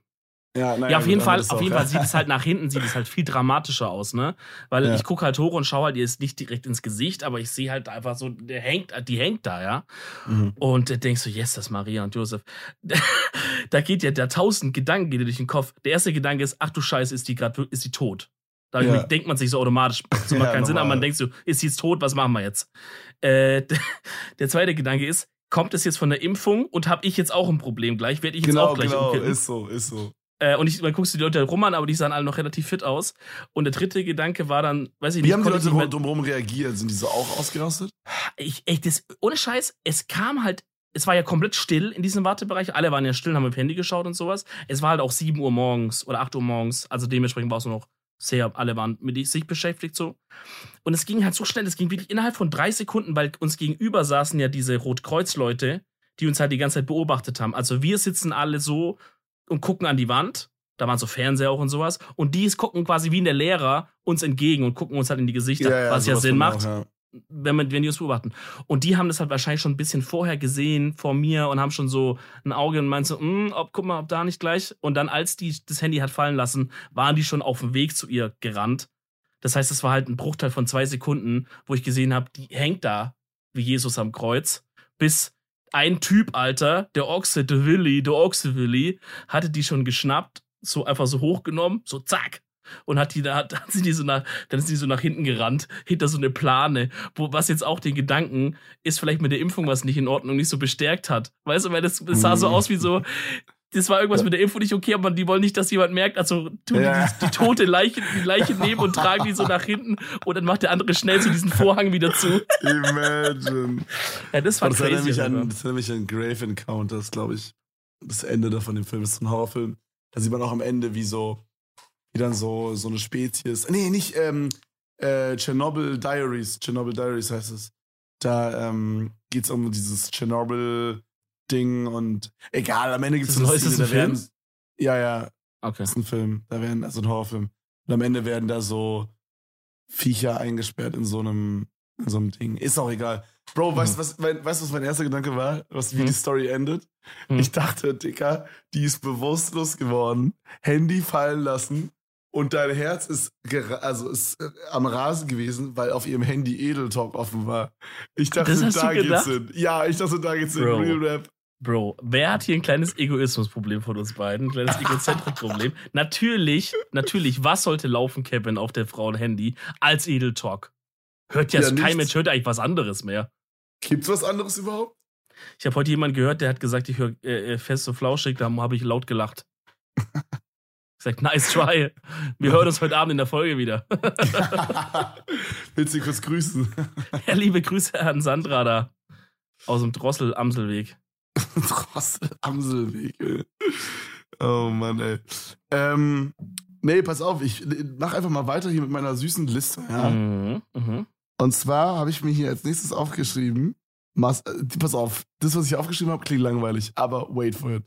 Ja, naja, Ja, auf jeden Fall, auf auch, jeden. Fall sieht es halt [laughs] nach hinten, sieht es halt viel dramatischer aus, ne? Weil Ja. ich gucke halt hoch und schaue halt ihr ist nicht direkt ins Gesicht, aber ich sehe halt einfach so, der hängt, die hängt da, ja. Mhm. Und denkst du, yes, das ist Maria und Josef. [laughs] da geht ja der tausend Gedanken gehen dir durch den Kopf. Der erste Gedanke ist, ach du Scheiße, ist die gerade, ist die tot? Da Ja. denkt man sich so automatisch, das [laughs] macht Ja, keinen Sinn, aber man denkt so, ist sie jetzt tot, was machen wir jetzt? Äh, [laughs] der zweite Gedanke ist, kommt es jetzt von der Impfung und habe ich jetzt auch ein Problem gleich? Werde ich jetzt Genau, auch gleich genau, umkippen? ist so, ist so. Äh, und ich, man guckst du die Leute rum an, aber die sahen alle noch relativ fit aus. Und der dritte Gedanke war dann, weiß ich Wie nicht, haben die Leute mehr- drumherum reagiert? Sind die so auch ausgerastet? ich, echt, das, ohne Scheiß, es kam halt, es war ja komplett still in diesem Wartebereich. Alle waren ja still, haben auf Handy geschaut und sowas. Es war halt auch 7 Uhr morgens oder 8 Uhr morgens. Also dementsprechend war es nur noch sehr, alle waren mit sich beschäftigt so. Und es ging halt so schnell, es ging wirklich innerhalb von drei Sekunden, weil uns gegenüber saßen ja diese Rotkreuz-Leute, die uns halt die ganze Zeit beobachtet haben. Also wir sitzen alle so und gucken an die Wand. Da waren so Fernseher auch und sowas. Und die gucken quasi wie in der Lehrer uns entgegen und gucken uns halt in die Gesichter, was ja sowas Sinn von macht. Auch, ja. Wenn, man, wenn die uns beobachten. Und die haben das halt wahrscheinlich schon ein bisschen vorher gesehen vor mir und haben schon so ein Auge und meinten so, hm, ob, guck mal, ob da nicht gleich. Und dann, als die das Handy hat fallen lassen, waren die schon auf dem Weg zu ihr gerannt. Das heißt, es war halt ein Bruchteil von zwei Sekunden, wo ich gesehen habe, die hängt da wie Jesus am Kreuz, bis ein Typ, Alter, der Ochse, der Willi, der Ochse Willi, hatte die schon geschnappt, so einfach so hochgenommen, so zack, und hat die da hat, hat sie die so nach dann ist die so nach hinten gerannt hinter so eine Plane wo was jetzt auch den Gedanken ist vielleicht mit der Impfung was nicht in Ordnung nicht so bestärkt hat weißt du weil das, das sah so Mhm. aus wie so das war irgendwas mit der Impfung nicht okay, aber die wollen nicht, dass jemand merkt, also tun Ja. die, die tote Leiche, die Leiche [laughs] nehmen und tragen die so nach hinten und dann macht der andere schnell so diesen Vorhang wieder zu. Imagine. [laughs] Ja, das war das erinnert crazy. mich aber. an, das erinnert mich an Grave Encounters, glaube ich. Das Ende da von dem Film ist so ein Horrorfilm. Da sieht man auch am Ende, wie so, wie dann so, so eine Spezies. Nee, nicht, ähm, äh, Chernobyl Diaries. Chernobyl Diaries heißt es. Da ähm, geht es um dieses Chernobyl-Ding und egal, am Ende gibt es ein werden, Film? Ja, ja, Okay. das ist ein Film. Da werden, also ein Horrorfilm. Und am Ende werden da so Viecher eingesperrt in so einem, in so einem Ding. Ist auch egal. Bro, weißt du, was, mein, weißt, was mein erster Gedanke war? Was, wie Hm. die Story endet? Hm. Ich dachte, Dicker, die ist bewusstlos geworden, Handy fallen lassen und dein Herz ist, also ist äh, am Rasen gewesen, weil auf ihrem Handy Edeltalk offen war. Ich dachte, da geht's hin. Ja, ich dachte, da geht's hin. Bro. Real Rap. Bro, wer hat hier ein kleines Egoismusproblem von uns beiden? Ein kleines Egozentrikproblem. [laughs] natürlich, natürlich, was sollte laufen, Kevin, auf der Frauen-Handy als Edeltalk? Hört ja, Ja, kein. Mensch, hört eigentlich was anderes mehr. Gibt's was anderes überhaupt? Ich habe heute jemanden gehört, der hat gesagt, ich höre äh, äh, fest und flauschig, da habe ich laut gelacht. [laughs] Ich sag, nice try. Wir hören uns heute Abend in der Folge wieder. [laughs] Willst du kurz grüßen? [laughs] ja, liebe Grüße an Sandra da aus dem Drossel-Amselweg. Drossel Amselweg, [laughs] ey. Oh Mann, ey. Ähm, nee, pass auf, ich mach einfach mal weiter hier mit meiner süßen Liste, ja. Mhm, mhm. Und zwar habe ich mir hier als nächstes aufgeschrieben, Mas äh, pass auf, das, was ich aufgeschrieben habe, klingt langweilig, aber wait for it.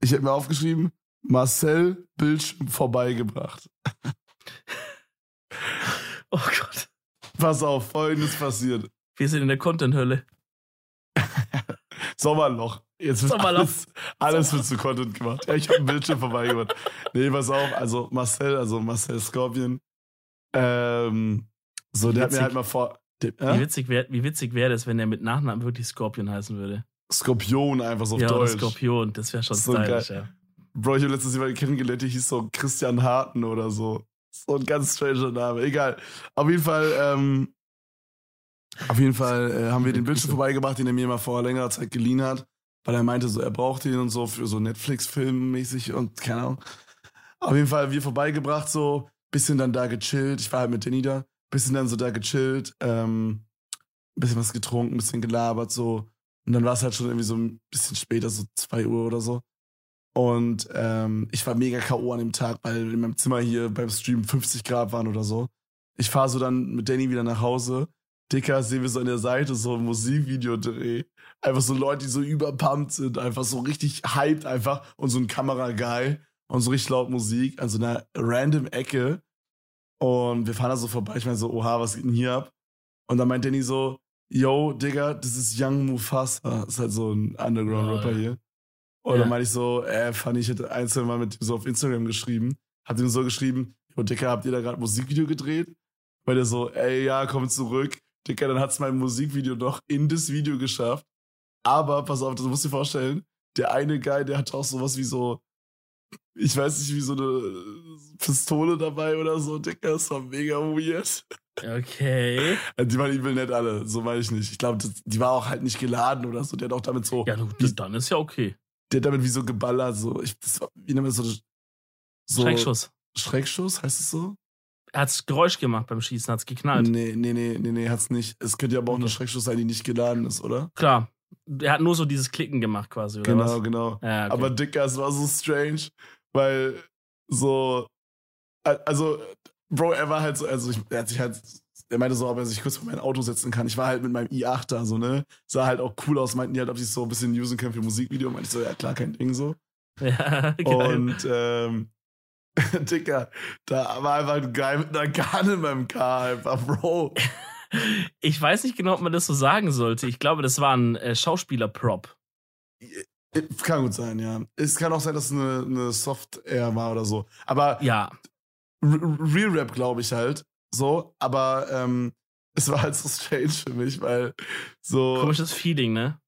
Ich habe mir aufgeschrieben, Marcel Bildschirm vorbeigebracht. [laughs] Oh Gott. Pass auf, folgendes passiert. Wir sind in der Content-Hölle. [laughs] Sommerloch. Jetzt wird Sommerloch. alles, alles wird zu Content gemacht. Ja, ich habe einen Bildschirm vorbeigebracht. Nee, pass auf, also Marcel, also Marcel Scorpion, ähm, so, der hat mir Witzig. halt mal vor, der, Wie äh? witzig wäre wie witzig wär das, wenn er mit Nachnamen wirklich Scorpion heißen würde? Skorpion einfach so auf ja, Deutsch. Skorpion, das wäre schon So stylisch, ja. Bro, ich habe letztens jemanden kennengelernt, der hieß so Christian Harten oder so. So ein ganz stranger Name. Egal. Auf jeden Fall, ähm, auf jeden Fall äh, haben wir den Bildschirm [laughs] vorbeigebracht, den er mir mal vor längerer Zeit geliehen hat, weil er meinte, so er braucht den und so für so Netflix-Film mäßig und keine Ahnung. Auf jeden Fall wir vorbeigebracht, so bisschen dann da gechillt. Ich war halt mit Danny da, bisschen dann so da gechillt, ähm, bisschen was getrunken, bisschen gelabert so. Und dann war es halt schon irgendwie so ein bisschen später, so 2 Uhr oder so. Und ähm, ich war mega K.O. an dem Tag, weil in meinem Zimmer hier beim Stream 50 Grad waren oder so. Ich fahre so dann mit Danny wieder nach Hause. Dicker, sehen wir so an der Seite so ein Musikvideo-Dreh. Einfach so Leute, die so überpumpt sind, einfach so richtig hyped einfach und so ein Kameraguy und so richtig laut Musik an so einer random Ecke. Und wir fahren da so vorbei. Ich meine so, oha, was geht denn hier ab? Und dann meint Danny so, yo, Digga, das ist Young Mufasa. Das ist halt so ein Underground-Rapper hier. Und Ja. dann meinte ich so, äh, fand ich hätte ein, zwei Mal mit ihm so auf Instagram geschrieben. Hab ihm so geschrieben, yo, Dicker, habt ihr da gerade Musikvideo gedreht? Weil der so, ey, ja, komm zurück. Dicker, dann hat's mein Musikvideo noch in das Video geschafft. Aber, pass auf, das musst du dir vorstellen, der eine Guy, der hat auch sowas wie so, ich weiß nicht, wie so eine Pistole dabei oder so, Dicker, das war mega weird. Okay. Also Die waren übel nett alle, so meine ich nicht. Ich glaube, die war auch halt nicht geladen oder so. Der hat auch damit so, Ja, du, das, dann ist ja okay. Der hat damit wie so geballert, so, ich, das war, wie nennt man das so, so Schreckschuss. Schreckschuss, heißt es so? Er hat's Geräusch gemacht beim Schießen, hat's geknallt. Nee, nee, nee, nee, nee, hat's nicht. Es könnte ja aber auch eine Okay. Schreckschuss sein, die nicht geladen ist, oder? Klar. Er hat nur so dieses Klicken gemacht quasi, oder genau, was? genau. Ja, okay. Aber Dicker, es war so strange, weil so, al- also, Bro, er war halt so, also ich, er hat sich halt, er meinte so, ob er sich kurz vor mein Auto setzen kann. Ich war halt mit meinem i8 da, so, ne? Sah halt auch cool aus, meinten die halt, ob ich es so ein bisschen usen kann für Musikvideo. Meinte ich so, ja klar, kein Ding so. [laughs] ja, geil. Und, ähm, [laughs] Dicker, da war einfach ein Guy mit einer Gun in meinem Car, einfach, Bro. [laughs] Ich weiß nicht genau, ob man das so sagen sollte. Ich glaube, das war ein äh, Schauspieler-Prop. Kann gut sein, ja. Es kann auch sein, dass es eine, eine Soft-Air war oder so. Aber Ja, Real Rap glaube ich halt. So, aber ähm, es war halt so strange für mich, weil so. komisches Feeling, ne?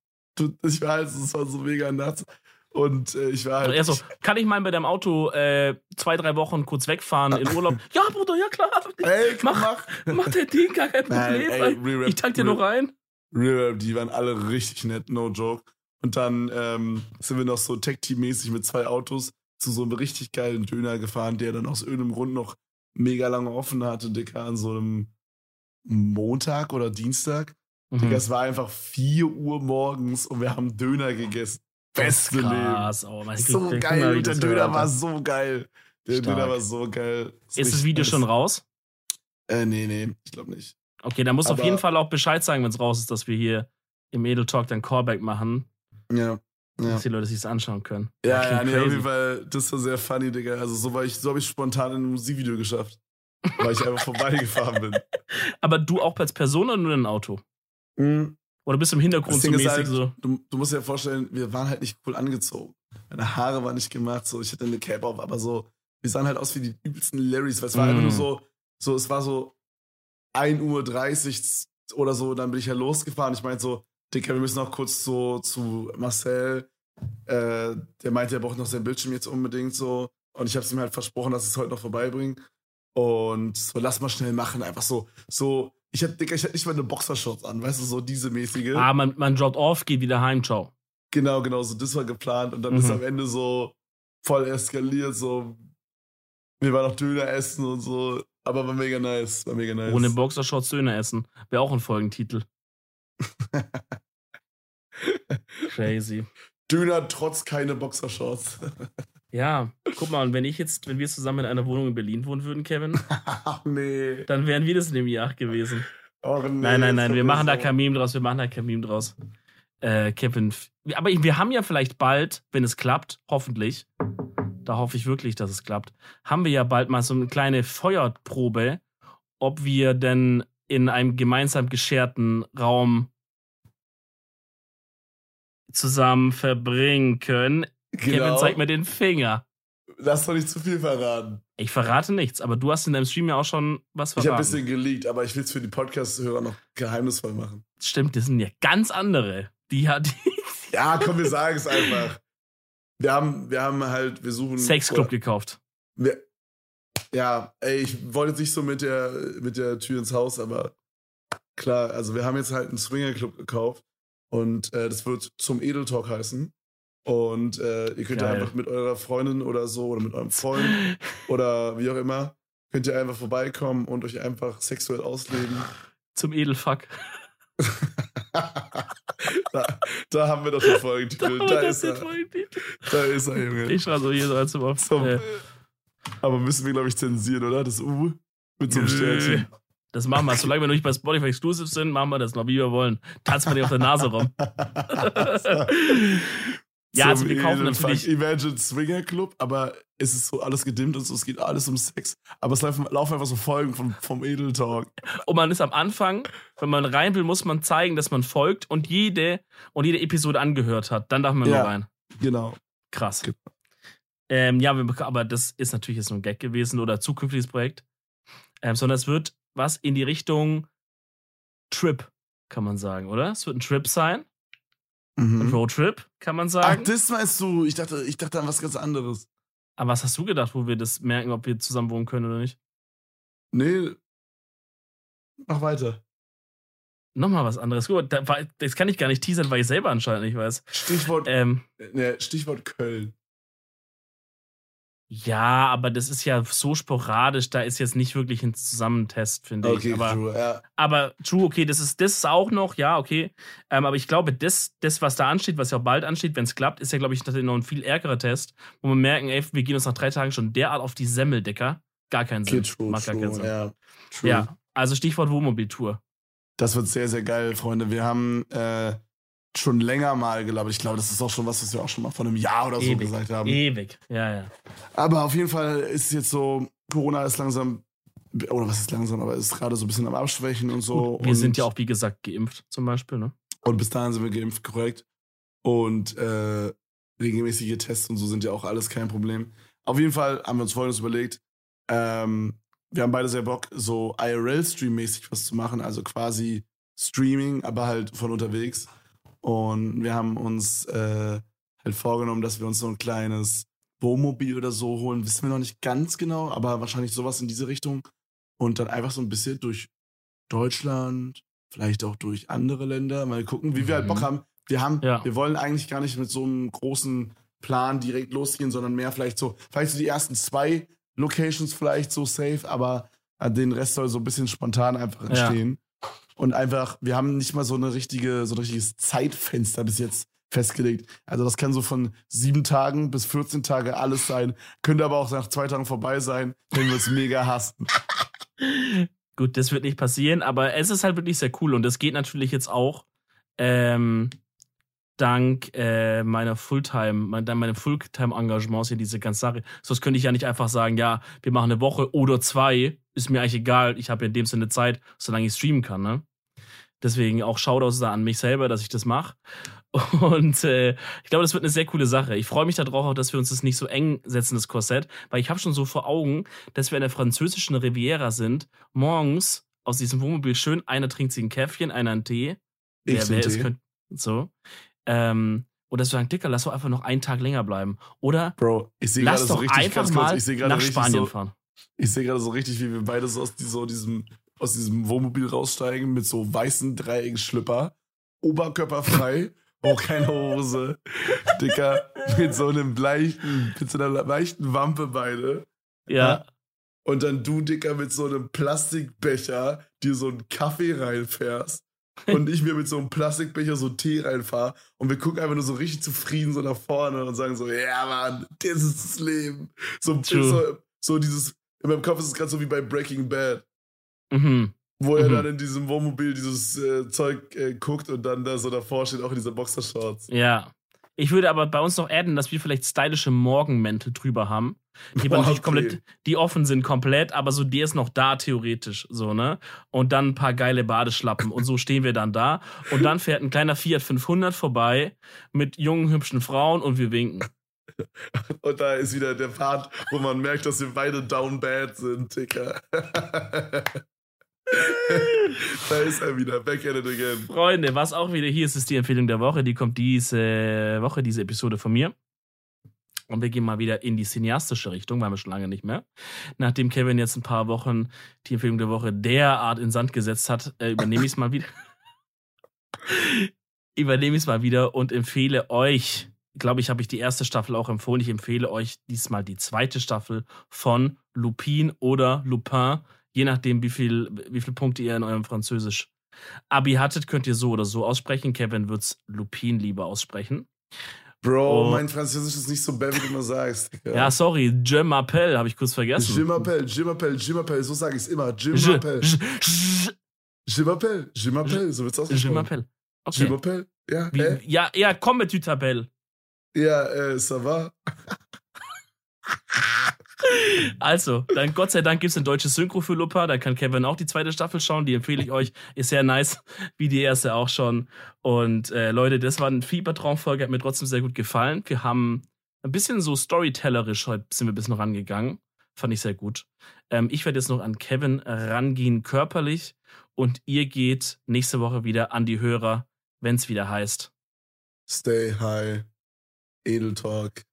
Ich war halt, es war so mega nass. Und äh, ich war halt. Und er so, kann ich mal mit deinem Auto äh, zwei, drei Wochen kurz wegfahren in Urlaub? [laughs] ja, Bruder, ja klar. ey, komm, mach- mach. Mach dein Ding, gar kein Nein, Problem. ey, Real Rap- ich tank dir nur rein. Real die waren alle richtig nett, no joke. Und dann ähm, sind wir noch so Tech-Team-mäßig mit zwei Autos zu so einem richtig geilen Döner gefahren, der dann aus irgendeinem Grund noch mega lange offen hatte, Dicker, an so einem Montag oder Dienstag. Digga, Mhm. es war einfach 4 Uhr morgens und wir haben Döner gegessen. Beste Leben. Krass, oh, man, ich So geil, und der das Döner war so geil. Der Stark. Döner war so geil. Ist das richtig Video nice. schon raus? Äh, nee, nee, ich glaube nicht. Okay, dann musst du auf jeden Fall auch Bescheid sagen, wenn es raus ist, dass wir hier im Edel Talk dann Callback machen, Ja. Ja. dass die Leute sich anschauen können. Ja, ja, nee, auf jeden Fall, das war sehr funny, Digga. Also so war ich, so habe ich spontan in ein Musikvideo geschafft. Weil ich einfach vorbeigefahren bin. [laughs] Aber du auch als Person oder nur in ein Auto? Mhm. Oder bist du im Hintergrund Das so mäßig halt, so? du, du musst dir ja vorstellen, wir waren halt nicht cool angezogen. Meine Haare waren nicht gemacht, so ich hatte eine Cape auf, aber so, wir sahen halt aus wie die übelsten Larrys, weil es war Mm. einfach nur so, so, es war so 1.30 Uhr oder so, dann bin ich ja losgefahren. Ich meinte so, Dicker, wir müssen noch kurz so zu Marcel. Äh, der meinte, er braucht noch sein Bildschirm jetzt unbedingt so. Und ich habe ihm halt versprochen, dass ich es heute noch vorbeibringe. Und so, lass mal schnell machen. Einfach so, so, ich hatte, Dicker, ich hatte nicht mal eine Boxershorts an, weißt du, so diese mäßige. Ah, man, man droppt off, geht wieder heim, ciao. Genau, genau, so das war geplant und dann Mhm. ist am Ende so voll eskaliert, so wir waren noch Döner essen und so, aber war mega nice, war mega nice. Ohne Boxershorts Döner essen. Wäre auch ein Folgentitel. [laughs] Crazy. Döner trotz keine Boxershorts. Ja, guck mal, und wenn ich jetzt, wenn wir zusammen in einer Wohnung in Berlin wohnen würden, Kevin, [laughs] nee. dann wären wir das in dem Jahr gewesen. Oh, nee Nein, nein, nein, wir machen da kein Meme draus, wir machen da kein Meme draus. Äh, Kevin, aber wir haben ja vielleicht bald, wenn es klappt, hoffentlich, da hoffe ich wirklich, dass es klappt, haben wir ja bald mal so eine kleine Feuerprobe, ob wir denn in einem gemeinsam gescherten Raum zusammen verbringen können. Kevin, Genau. zeig mir den Finger. Lass doch nicht zu viel verraten. Ich verrate nichts, aber du hast in deinem Stream ja auch schon was Ich habe verraten. ein bisschen geleakt, aber ich will es für die Podcast-Hörer noch geheimnisvoll machen. Stimmt, das sind ja ganz andere. Die hat [laughs] Ja, komm, wir sagen es einfach. Wir haben, wir haben halt, wir suchen. Sexclub gekauft. Wir, ja, ey, ich wollte jetzt nicht so mit der, mit der Tür ins Haus, aber klar, also wir haben jetzt halt einen Swingerclub gekauft und äh, das wird zum Edel Talk heißen. Und äh, ihr könnt ja einfach mit eurer Freundin oder so oder mit eurem Freund oder wie auch immer, könnt ihr einfach vorbeikommen und euch einfach sexuell ausleben. Zum Edelfuck. [laughs] da, da haben wir doch den Folgentitel. [laughs] Da, Das ist er. Folgentitel. Da ist er, Junge. Ich schreibe so hier so als. Zum, Äh, aber müssen wir, glaube ich, zensieren, oder? Das U mit so einem Sternchen. Das machen wir. Solange wir noch nicht bei Spotify Exclusive sind, machen wir das noch, wie wir wollen. Tanzen wir dir auf der Nase rum. [laughs] Ja, also wir kaufen natürlich- Imagine Swinger Club, aber es ist so alles gedimmt und so, es geht alles um Sex. Aber es laufen, laufen einfach so Folgen vom, vom Edel Talk. Und man ist am Anfang, wenn man rein will, muss man zeigen, dass man folgt und jede, und jede Episode angehört hat. Dann darf man Ja. nur rein. Genau. Krass. Genau. Ähm, ja, aber das ist natürlich jetzt nur ein Gag gewesen oder zukünftiges Projekt. Ähm, sondern es wird was in die Richtung Trip, kann man sagen, oder? Es wird ein Trip sein. Ein Mhm. Roadtrip, kann man Ach, sagen. das meinst du? Ich dachte, ich dachte an was ganz anderes. aber was hast du gedacht, wo wir das merken, ob wir zusammen wohnen können oder nicht? Nee. Mach weiter. Nochmal was anderes. Gut, das kann ich gar nicht teasern, weil ich selber anscheinend nicht weiß. Stichwort, Ähm, ne, Stichwort Köln. Ja, aber das ist ja so sporadisch, da ist jetzt nicht wirklich ein Zusammentest, finde Okay, ich. Aber, true, ja. aber true, okay, das ist, das ist auch noch, ja, okay. Ähm, aber ich glaube, das, das, was da ansteht, was ja auch bald ansteht, wenn es klappt, ist ja, glaube ich, noch ein viel ärgerer Test, wo wir merken, ey, wir gehen uns nach drei Tagen schon derart auf die Semmeldecker. Gar keinen Okay, Sinn. true, Macht gar keinen true, Sinn. ja. True. Ja, also Stichwort Wohnmobiltour. Das wird sehr, sehr geil, Freunde. Wir haben äh, schon länger mal gelabert. Ich glaube, das ist auch schon was, was wir auch schon mal vor einem Jahr oder so Ewig. gesagt haben. Ewig. Ja, ja. Aber auf jeden Fall ist es jetzt so, Corona ist langsam oder was ist langsam, aber ist gerade so ein bisschen am Abschwächen und so. wir und, sind ja auch, wie gesagt, geimpft zum Beispiel, ne? Und bis dahin sind wir geimpft, korrekt. Und äh, regelmäßige Tests und so sind ja auch alles kein Problem. Auf jeden Fall haben wir uns Folgendes überlegt. Ähm, wir haben beide sehr Bock, so IRL-Stream-mäßig was zu machen, also quasi Streaming, aber halt von unterwegs. Und wir haben uns äh, halt vorgenommen, dass wir uns so ein kleines Wohnmobil oder so holen. Wissen wir noch nicht ganz genau, aber wahrscheinlich sowas in diese Richtung. Und dann einfach so ein bisschen durch Deutschland, vielleicht auch durch andere Länder, mal gucken, wie wir halt Bock Mhm. haben. Wir haben, Ja. wir wollen eigentlich gar nicht mit so einem großen Plan direkt losgehen, sondern mehr vielleicht so, vielleicht so die ersten zwei Locations vielleicht so safe, aber äh, den Rest soll so ein bisschen spontan einfach entstehen. Und einfach, wir haben nicht mal so eine richtige, so ein richtiges Zeitfenster bis jetzt festgelegt. Also das kann so von sieben Tagen bis 14 Tage alles sein. Könnte aber auch nach zwei Tagen vorbei sein, wenn wir es mega hassen. Gut, das wird nicht passieren, aber es ist halt wirklich sehr cool und das geht natürlich jetzt auch ähm, dank äh, meiner Fulltime, mein, meinem Fulltime-Engagements in diese ganze Sache. Sonst könnte ich ja nicht einfach sagen, ja, wir machen eine Woche oder zwei, ist mir eigentlich egal, ich habe ja in dem Sinne Zeit, solange ich streamen kann, ne? Deswegen auch Shoutouts da an mich selber, dass ich das mache. [laughs] Und äh, ich glaube, das wird eine sehr coole Sache. Ich freue mich darauf, auch, dass wir uns das nicht so eng setzen, das Korsett, weil ich habe schon so vor Augen, dass wir in der französischen Riviera sind, morgens aus diesem Wohnmobil schön, einer trinkt sich ein Käffchen, einer einen Tee. Ich wer wer Tee. könnte. So. Ähm, oder wir sagen, Dicker, lass doch einfach noch einen Tag länger bleiben. Oder Bro, ich sehe gerade lass so richtig, einfach ganz kurz, mal ich nach richtig Spanien so, fahren. Ich sehe gerade so richtig, wie wir beide so aus, so diesem, aus diesem Wohnmobil raussteigen mit so weißen Dreieckschlüpper, oberkörperfrei, [laughs] auch keine Hose, Dicker, mit so einem leichten, mit so einer leichten Wampe beide. Ja. Und dann du, Dicker, mit so einem Plastikbecher, dir so einen Kaffee reinfährst. Und ich mir mit so einem Plastikbecher so Tee reinfahre. Und wir gucken einfach nur so richtig zufrieden so nach vorne und sagen so, ja Mann, das ist das Leben. So, so, so dieses, in meinem Kopf ist es gerade so wie bei Breaking Bad. Mhm. Wo er Mhm. dann in diesem Wohnmobil dieses äh, Zeug äh, guckt und dann da so davor steht, auch in dieser Boxershorts. Ja. Ich würde aber bei uns noch adden, dass wir vielleicht stylische Morgenmäntel drüber haben. Die, Boah, natürlich okay. komplett, die offen sind komplett, aber so der ist noch da theoretisch, so, ne? Und dann ein paar geile Badeschlappen und so stehen wir dann da. Und dann fährt ein kleiner Fiat 500 vorbei mit jungen, hübschen Frauen und wir winken. Und da ist wieder der Part, wo man merkt, dass wir beide down bad sind, Dicker. [laughs] [laughs] da ist er wieder, back at it again. Freunde, was auch wieder hier ist, ist die Empfehlung der Woche. Die kommt diese Woche, diese Episode von mir. Und wir gehen mal wieder in die cineastische Richtung, waren wir schon lange nicht mehr. Nachdem Kevin jetzt ein paar Wochen die Empfehlung der Woche derart in Sand gesetzt hat, äh, übernehme ich es mal wieder. [laughs] übernehme ich es mal wieder und empfehle euch, glaube ich, habe ich die erste Staffel auch empfohlen. Ich empfehle euch diesmal die zweite Staffel von Lupin oder Lupin. Je nachdem, wie viel, wie viele Punkte ihr in eurem Französisch Abi hattet, könnt ihr so oder so aussprechen. Kevin wird's Lupin lieber aussprechen. Bro, Oh. mein Französisch ist nicht so bad, wie du immer sagst. Digga. Ja, sorry, Je m'appelle, habe ich kurz vergessen. Je m'appelle, je m'appelle, je m'appelle, so sage ich es immer. Je Je, m'appelle, je, je, je m'appelle, je m'appelle, so wird's je ausgesprochen. m'appelle. Je Okay. m'appelle, ja, Wie, hä? ja, ja, komm mit tu t'appelles. Ja, äh, ça va. [laughs] Also, dann Gott sei Dank gibt's ein deutsches Synchro für Lupa. Da kann Kevin auch die zweite Staffel schauen. Die empfehle ich euch. Ist sehr nice, wie die erste auch schon. Und äh, Leute, das war eine Fiebertraumfolge. Hat mir trotzdem sehr gut gefallen. Wir haben ein bisschen so storytellerisch heute sind wir ein bisschen rangegangen. Fand ich sehr gut. Ähm, ich werde jetzt noch an Kevin rangehen körperlich. Und ihr geht nächste Woche wieder an die Hörer, wenn's wieder heißt Stay high. Edel Talk.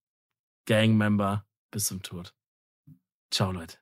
Gangmember bis zum Tod. Ciao, Leute.